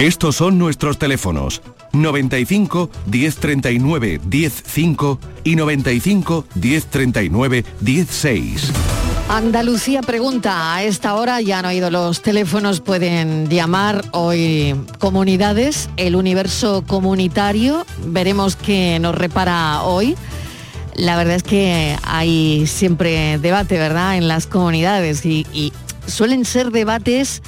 Estos son nuestros teléfonos 95 1039 105 y 95 1039 16. Andalucía pregunta, a esta hora ya han oído los teléfonos, pueden llamar hoy comunidades, el universo comunitario, veremos qué nos repara hoy. La verdad es que hay siempre debate, ¿verdad?, en las comunidades y, y suelen ser debates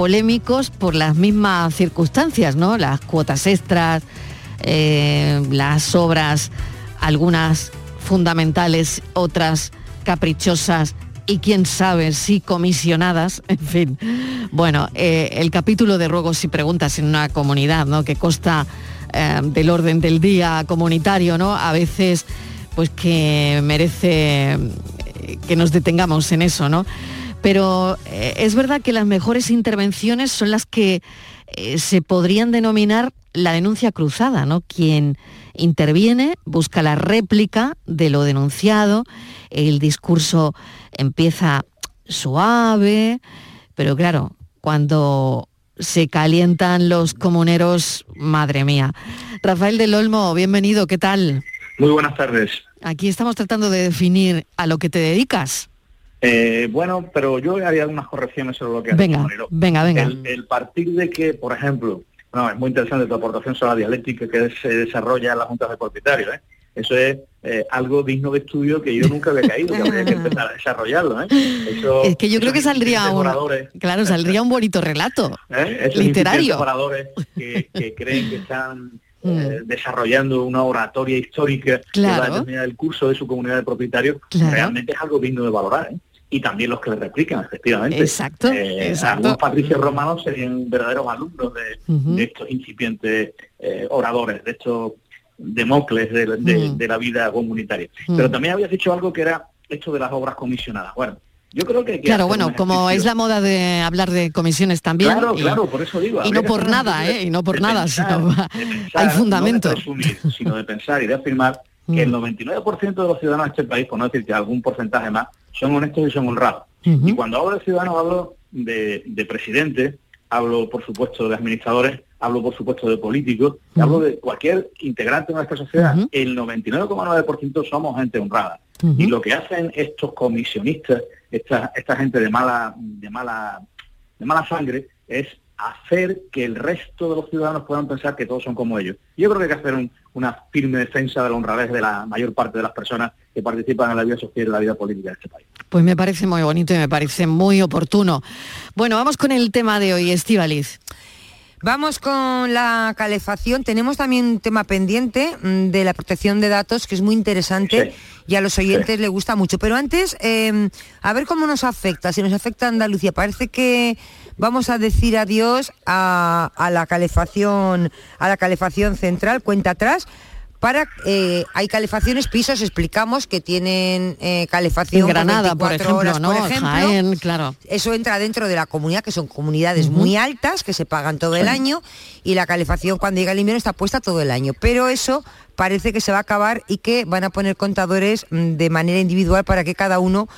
polémicos por las mismas circunstancias, ¿no? Las cuotas extras, eh, las obras, algunas fundamentales, otras caprichosas y quién sabe si comisionadas, en fin. Bueno, eh, el capítulo de ruegos y preguntas en una comunidad, ¿no? Que consta eh, del orden del día comunitario, ¿no? A veces, pues que merece que nos detengamos en eso, ¿no? Pero eh, es verdad que las mejores intervenciones son las que eh, se podrían denominar la denuncia cruzada, ¿no? Quien interviene, busca la réplica de lo denunciado, el discurso empieza suave, pero claro, cuando se calientan los comuneros, madre mía. Rafael del Olmo, bienvenido, ¿qué tal? Muy buenas tardes. Aquí estamos tratando de definir a lo que te dedicas. Eh, bueno, pero yo haría algunas correcciones sobre lo que has Venga, dicho, Mariló. venga, venga. El, el partir de que, por ejemplo, no, es muy interesante tu aportación sobre la dialéctica que se desarrolla en las juntas de propietarios. ¿eh? Eso es eh, algo digno de estudio que yo nunca había caído, que habría que empezar a desarrollarlo. ¿eh? Eso- Es que yo creo que saldría un, claro, saldría un bonito relato ¿eh? Literario. que, que creen que están eh, desarrollando una oratoria histórica que va a Claro. determinar el curso de su comunidad de propietarios, Claro. realmente es algo digno de valorar. ¿eh? Y también los que le replican, efectivamente. Exacto, Eh, exacto. Algunos patricios romanos serían verdaderos alumnos de, estos incipientes eh, oradores, de estos democles de, de- de la vida comunitaria. Pero también habías dicho algo que era esto de las obras comisionadas. Bueno, yo creo que Claro, bueno, como es la moda de hablar de comisiones también. Claro, y, claro, por eso digo. y no por nada, ¿eh? Y no por nada, pensar, sino de hay pensar, fundamento. No de presumir, sino de pensar y de afirmar que el 99% de los ciudadanos de este país, por no decir que algún porcentaje más, son honestos y son honrados. Y cuando hablo de ciudadanos hablo de, de presidentes, hablo por supuesto de administradores, hablo por supuesto de políticos, hablo de cualquier integrante de nuestra sociedad. El 99,9% somos gente honrada. Y lo que hacen estos comisionistas, esta, esta gente de mala, de mala, de mala sangre, es hacer que el resto de los ciudadanos puedan pensar que todos son como ellos. Yo creo que hay que hacer un- una firme defensa de la honradez de la mayor parte de las personas que participan en la vida social y en la vida política de este país. Pues me parece muy bonito y me parece muy oportuno. Bueno, vamos con el tema de hoy, Estivaliz. Vamos con la calefacción. Tenemos también un tema pendiente mm, de la protección de datos que es muy interesante y a los oyentes les gusta mucho. Pero antes, eh, a ver cómo nos afecta, si nos afecta a Andalucía. Parece que vamos a decir adiós a, a la calefacción, a la calefacción central, cuenta atrás. Para, eh, hay calefacciones, pisos, explicamos que tienen eh, calefacción En Granada, por 24 ejemplo, horas, ¿no? por ejemplo. Jaén, claro. Eso entra dentro de la comunidad, que son comunidades muy altas, que se pagan todo el Sí. año, y la calefacción cuando llega el invierno está puesta todo el año. Pero eso parece que se va a acabar y que van a poner contadores mm, de manera individual para que cada uno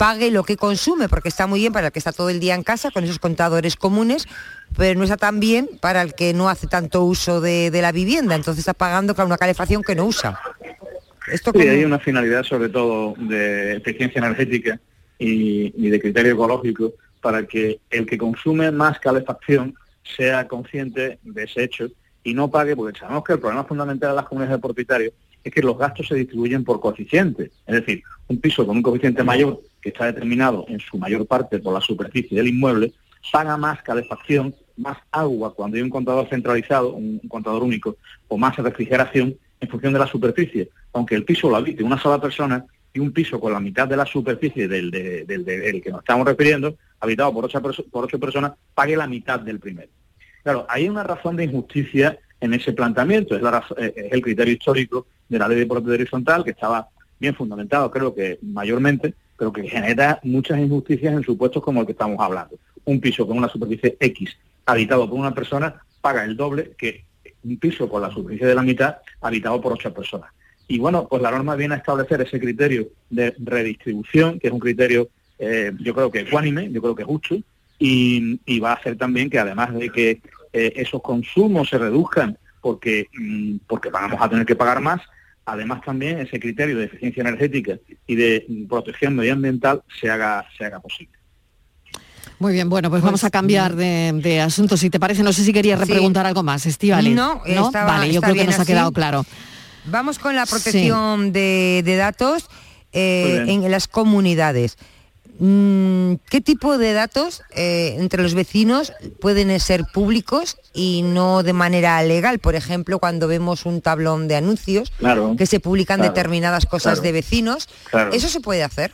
pague lo que consume, porque está muy bien para el que está todo el día en casa con esos contadores comunes, pero no está tan bien para el que no hace tanto uso de, de la vivienda, entonces está pagando con una calefacción que no usa. Esto Sí, hay una finalidad sobre todo de eficiencia energética y, y de criterio ecológico para que el que consume más calefacción sea consciente de ese hecho y no pague, porque sabemos que el problema fundamental de las comunidades de propietarios es que los gastos se distribuyen por coeficientes. Es decir, un piso con un coeficiente mayor, que está determinado en su mayor parte por la superficie del inmueble, paga más calefacción, más agua cuando hay un contador centralizado, un, contador único, o más refrigeración en función de la superficie. Aunque el piso lo habite una sola persona y un piso con la mitad de la superficie del, de- del, de- del que nos estamos refiriendo, habitado por ocho, por ocho personas, pague la mitad del primero. Claro, hay una razón de injusticia en ese planteamiento, es, la eh, es el criterio histórico de la ley de propiedad horizontal, que estaba bien fundamentado, creo que mayormente, pero que genera muchas injusticias en supuestos como el que estamos hablando. Un piso con una superficie X habitado por una persona paga el doble que un piso con la superficie de la mitad habitado por ocho personas. Y bueno, pues la norma viene a establecer ese criterio de redistribución, que es un criterio, eh, yo creo que ecuánime, yo creo que justo, y, va a hacer también que además de que eh, esos consumos se reduzcan porque, mm, porque vamos a tener que pagar más, además también ese criterio de eficiencia energética y de protección medioambiental se haga, se haga posible. Muy bien, bueno, pues, vamos a pues, cambiar mm. de, asunto, si te parece. No sé si querías repreguntar algo más, Estivali. No, ¿No? vale, yo creo que nos ha quedado claro. Vamos con la protección de, datos eh, en las comunidades. Mm, ¿Qué tipo de datos eh, entre los vecinos pueden ser públicos y no de manera legal? Por ejemplo, cuando vemos un tablón de anuncios que se publican determinadas cosas de vecinos, ¿eso se puede hacer?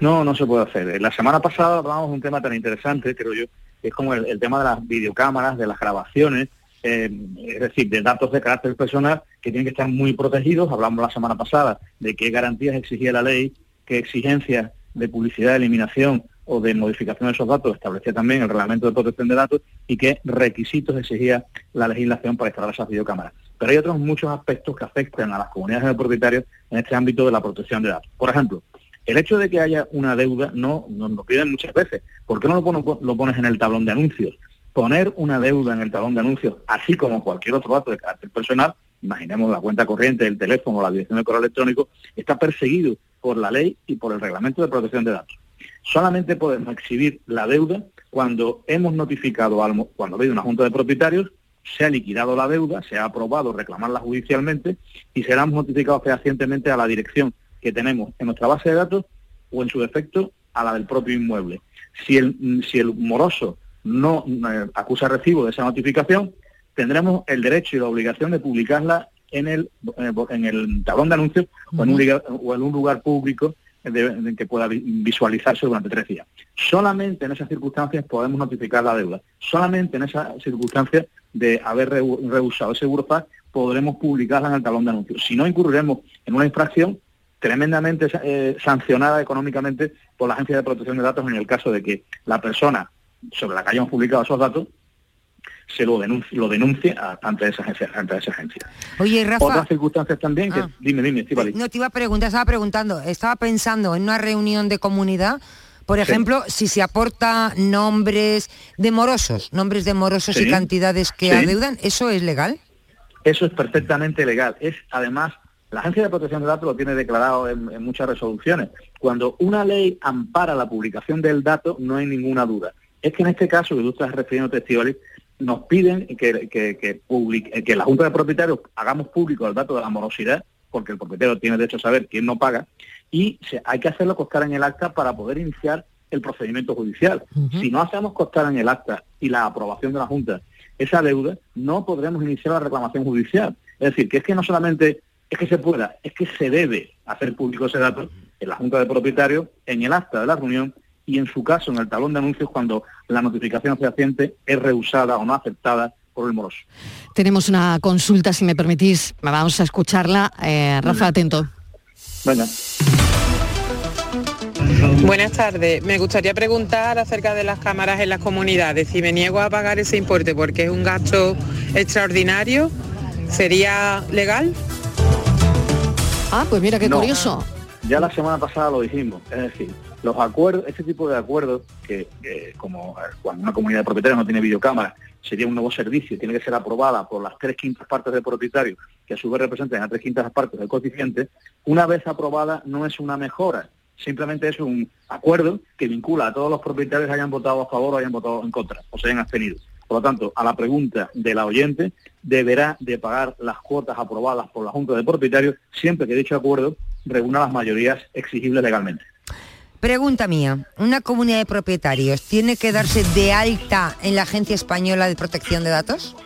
No, no se puede hacer. La semana pasada hablamos de un tema tan interesante, creo yo, que es como el, tema de las videocámaras, de las grabaciones, eh, es decir, de datos de carácter personal que tienen que estar muy protegidos. Hablamos la semana pasada de qué garantías exigía la ley, qué exigencias de publicidad, de eliminación o de modificación de esos datos establecía también el reglamento de protección de datos y qué requisitos exigía la legislación para instalar esas videocámaras. Pero hay otros muchos aspectos que afectan a las comunidades de propietarios en este ámbito de la protección de datos. Por ejemplo, el hecho de que haya una deuda no nos lo piden muchas veces. ¿Por qué no lo, lo pones en el tablón de anuncios? Poner una deuda en el tablón de anuncios, así como cualquier otro dato de carácter personal, imaginemos la cuenta corriente, el teléfono, la dirección de correo electrónico, está perseguido por la ley y por el reglamento de protección de datos. Solamente podemos exhibir la deuda cuando hemos notificado, cuando ha habido una junta de propietarios, se ha liquidado la deuda, se ha aprobado reclamarla judicialmente y será notificado fehacientemente a la dirección que tenemos en nuestra base de datos o en su defecto a la del propio inmueble. Si el, si el moroso no eh, acusa recibo de esa notificación, tendremos el derecho y la obligación de publicarla en el, eh, en el tablón de anuncios o, en un lugar, o en un lugar público de, que pueda visualizarse durante tres días. Solamente en esas circunstancias podemos notificar la deuda. Solamente en esas circunstancias de haber rehusado ese burofax podremos publicarla en el talón de anuncios. Si no, incurriremos en una infracción tremendamente eh, sancionada económicamente por la Agencia de Protección de Datos en el caso de que la persona sobre la que hayamos publicado esos datos se lo denuncie, lo denuncie ante, esa agencia, ante esa agencia. Oye, Rafa... Otras circunstancias también que... Ah. Dime, dime, No, te iba a preguntar, estaba preguntando, estaba pensando en una reunión de comunidad por ejemplo, si se aporta nombres de morosos, nombres de morosos y cantidades que adeudan, ¿eso es legal? Eso es perfectamente legal. Es además la Agencia de Protección de Datos lo tiene declarado en, muchas resoluciones. Cuando una ley ampara la publicación del dato, no hay ninguna duda. Es que en este caso que tú estás refiriendo, Testigoli, nos piden que, que, que, la Junta de Propietarios hagamos público el dato de la morosidad, porque el propietario tiene derecho a saber quién no paga, y hay que hacerlo constar en el acta para poder iniciar el procedimiento judicial. Si no hacemos constar en el acta y la aprobación de la Junta esa deuda, no podremos iniciar la reclamación judicial. Es decir, que es que no solamente es que se pueda, es que se debe hacer público ese dato en la Junta de Propietarios, en el acta de la reunión y en su caso en el talón de anuncios cuando la notificación fehaciente es rehusada o no aceptada por el moroso. Tenemos una consulta, si me permitís, vamos a escucharla. Eh, Rafa, atento. Venga. Buenas tardes. Me gustaría preguntar acerca de las cámaras en las comunidades. Si me niego a pagar ese importe porque es un gasto extraordinario, ¿sería legal? Ah, pues mira qué curioso. Ya la semana pasada lo dijimos, es decir, los acuerdos, este tipo de acuerdos que, como cuando una comunidad de propietarios no tiene videocámara, sería un nuevo servicio, tiene que ser aprobada por las tres quintas partes del propietario, que a su vez representan a tres quintas partes del coeficiente, una vez aprobada no es una mejora, simplemente es un acuerdo que vincula a todos los propietarios que hayan votado a favor o hayan votado en contra, o se hayan abstenido. Por lo tanto, a la pregunta de la oyente, deberá de pagar las cuotas aprobadas por la Junta de Propietarios siempre que dicho acuerdo reúna las mayorías exigibles legalmente. Pregunta mía, ¿una comunidad de propietarios tiene que darse de alta en la Agencia Española de Protección de Datos?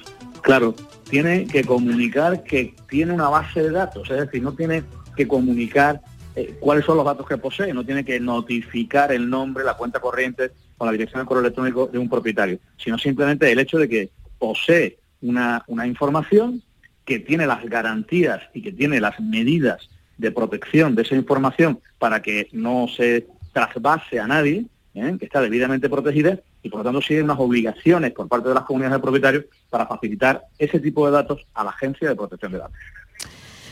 Claro, tiene que comunicar que tiene una base de datos, es decir, no tiene que comunicar eh, cuáles son los datos que posee, no tiene que notificar el nombre, la cuenta corriente o la dirección de correo electrónico de un propietario, sino simplemente el hecho de que posee una, una información que tiene las garantías y que tiene las medidas de protección de esa información para que no se trasvase a nadie, ¿eh? que está debidamente protegida, y por lo tanto hay unas obligaciones por parte de las comunidades de propietarios para facilitar ese tipo de datos a la Agencia de Protección de Datos.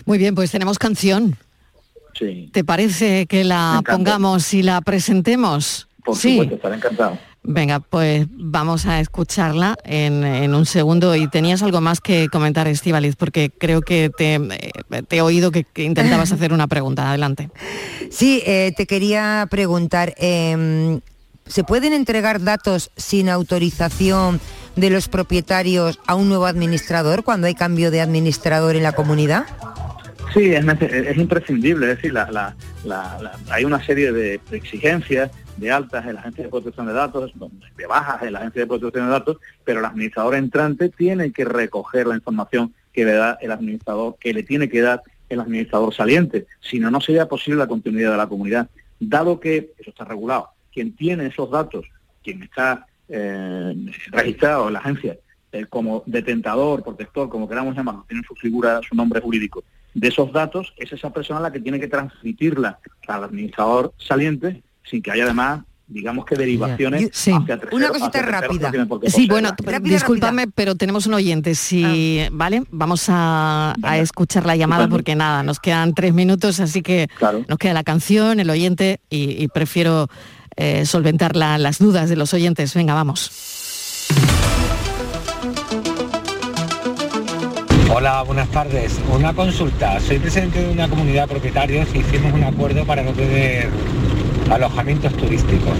Muy bien, pues tenemos canción. Sí. ¿Te parece que la pongamos y la presentemos? Por sí. supuesto, estaré encantado. Venga, pues vamos a escucharla en, en, un segundo. Y tenías algo más que comentar, Estivaliz, porque creo que te, eh, te he oído que, que, intentabas hacer una pregunta. Adelante. Sí, eh, te quería preguntar, eh, ¿se pueden entregar datos sin autorización de los propietarios a un nuevo administrador cuando hay cambio de administrador en la comunidad? Sí, es, es imprescindible, es decir, la, la, la, hay una serie de, exigencias de altas en la Agencia de Protección de Datos, de bajas en la Agencia de Protección de Datos, pero el administrador entrante tiene que recoger la información que le da el administrador, que le tiene que dar el administrador saliente, si no, no sería posible la continuidad de la comunidad. Dado que, eso está regulado, quien tiene esos datos, quien está eh, registrado en la agencia eh, como detentador, protector, como queramos llamarlo, tiene su figura, su nombre jurídico, de esos datos, es esa persona la que tiene que transmitirla al administrador saliente sin que haya además digamos que derivaciones sí. hacia terceros, Una cosita hacia rápida. no Sí, bueno, Rápida, discúlpame, rápida. pero tenemos un oyente. Si, ¿vale? Vamos a, a escuchar la llamada porque nada, nos quedan tres minutos, así que Claro. nos queda la canción, el oyente y, y prefiero eh, solventar la- las dudas de los oyentes. Venga, vamos. Hola, buenas tardes. Una consulta. Soy presidente de una comunidad de propietarios y hicimos un acuerdo para no tener alojamientos turísticos.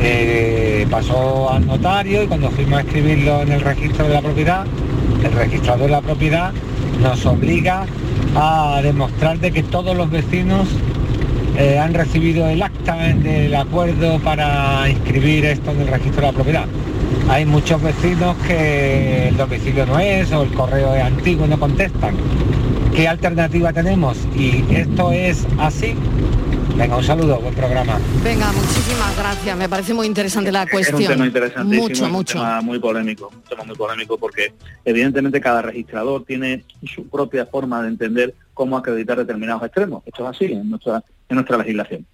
Eh, pasó al notario y cuando fuimos a escribirlo en el registro de la propiedad, el registrador de la propiedad nos obliga a demostrar de que todos los vecinos eh, han recibido el acta del acuerdo para inscribir esto en el registro de la propiedad. Hay muchos vecinos que el domicilio no es o el correo es antiguo y no contestan. ¿Qué alternativa tenemos? Y esto es así. Venga, un saludo, buen programa. Venga, muchísimas gracias. Me parece muy interesante la Es cuestión. un tema interesantísimo, Mucho, es un mucho. tema muy polémico, un tema muy polémico porque evidentemente cada registrador tiene su propia forma de entender cómo acreditar determinados extremos. Esto es así en nuestra, en nuestra legislación.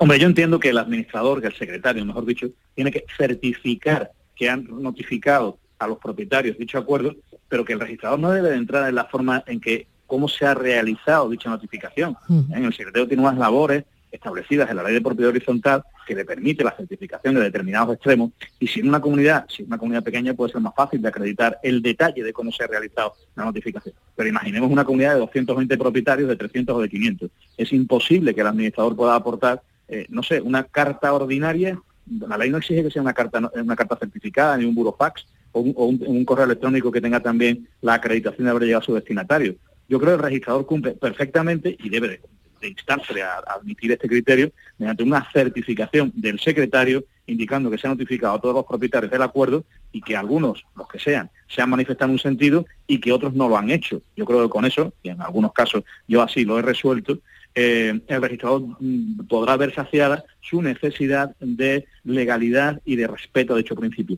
Hombre, yo entiendo que el administrador, que el secretario, mejor dicho, tiene que certificar que han notificado a los propietarios dicho acuerdo, pero que el registrador no debe de entrar en la forma en que cómo se ha realizado dicha notificación. En el secretario tiene unas labores establecidas en la ley de propiedad horizontal que le permite la certificación de determinados extremos y si en una comunidad, si en una comunidad pequeña puede ser más fácil de acreditar el detalle de cómo se ha realizado la notificación. Pero imaginemos una comunidad de 220 propietarios, de 300 o de 500. Es imposible que el administrador pueda aportar, eh, no sé, una carta ordinaria. La ley no exige que sea una carta, una carta certificada ni un burofax o un, o un- un correo electrónico que tenga también la acreditación de haber llegado a su destinatario. Yo creo que el registrador cumple perfectamente y debe de, de instarse a, admitir este criterio mediante una certificación del secretario indicando que se ha notificado a todos los propietarios del acuerdo y que algunos, los que sean, se han manifestado en un sentido y que otros no lo han hecho. Yo creo que con eso, y en algunos casos yo así lo he resuelto, eh, el registrador mm, podrá ver saciada su necesidad de legalidad y de respeto a dicho principio.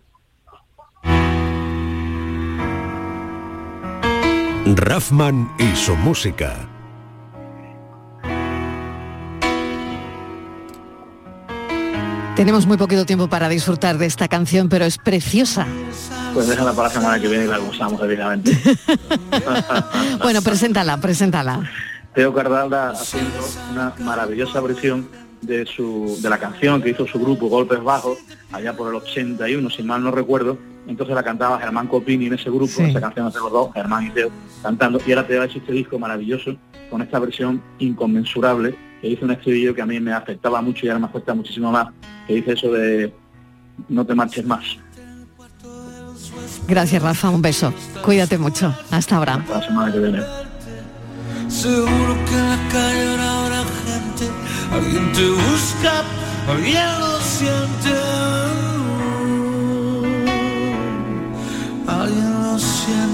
Raffman y su música. Tenemos muy poquito tiempo para disfrutar de esta canción, pero es preciosa. Pues déjala para la semana que viene y la gozamos debidamente. Bueno, preséntala, preséntala. Teo Cardalda haciendo una maravillosa versión de su de la canción que hizo su grupo Golpes Bajos allá por el 81, si mal no recuerdo. Entonces la cantaba Germán Copini en ese grupo, Sí. esa canción hace los dos, Germán y Teo, cantando. Y ahora Teo ha hecho este disco maravilloso con esta versión inconmensurable que hizo un estribillo que a mí me afectaba mucho y ahora me afecta muchísimo más, que dice eso de no te marches más. Gracias, Rafa. Un beso. Cuídate mucho. Hasta ahora. Hasta la semana que viene. Seguro que en la calle ahora habrá gente. Alguien te busca, alguien lo siente. Alguien lo siente.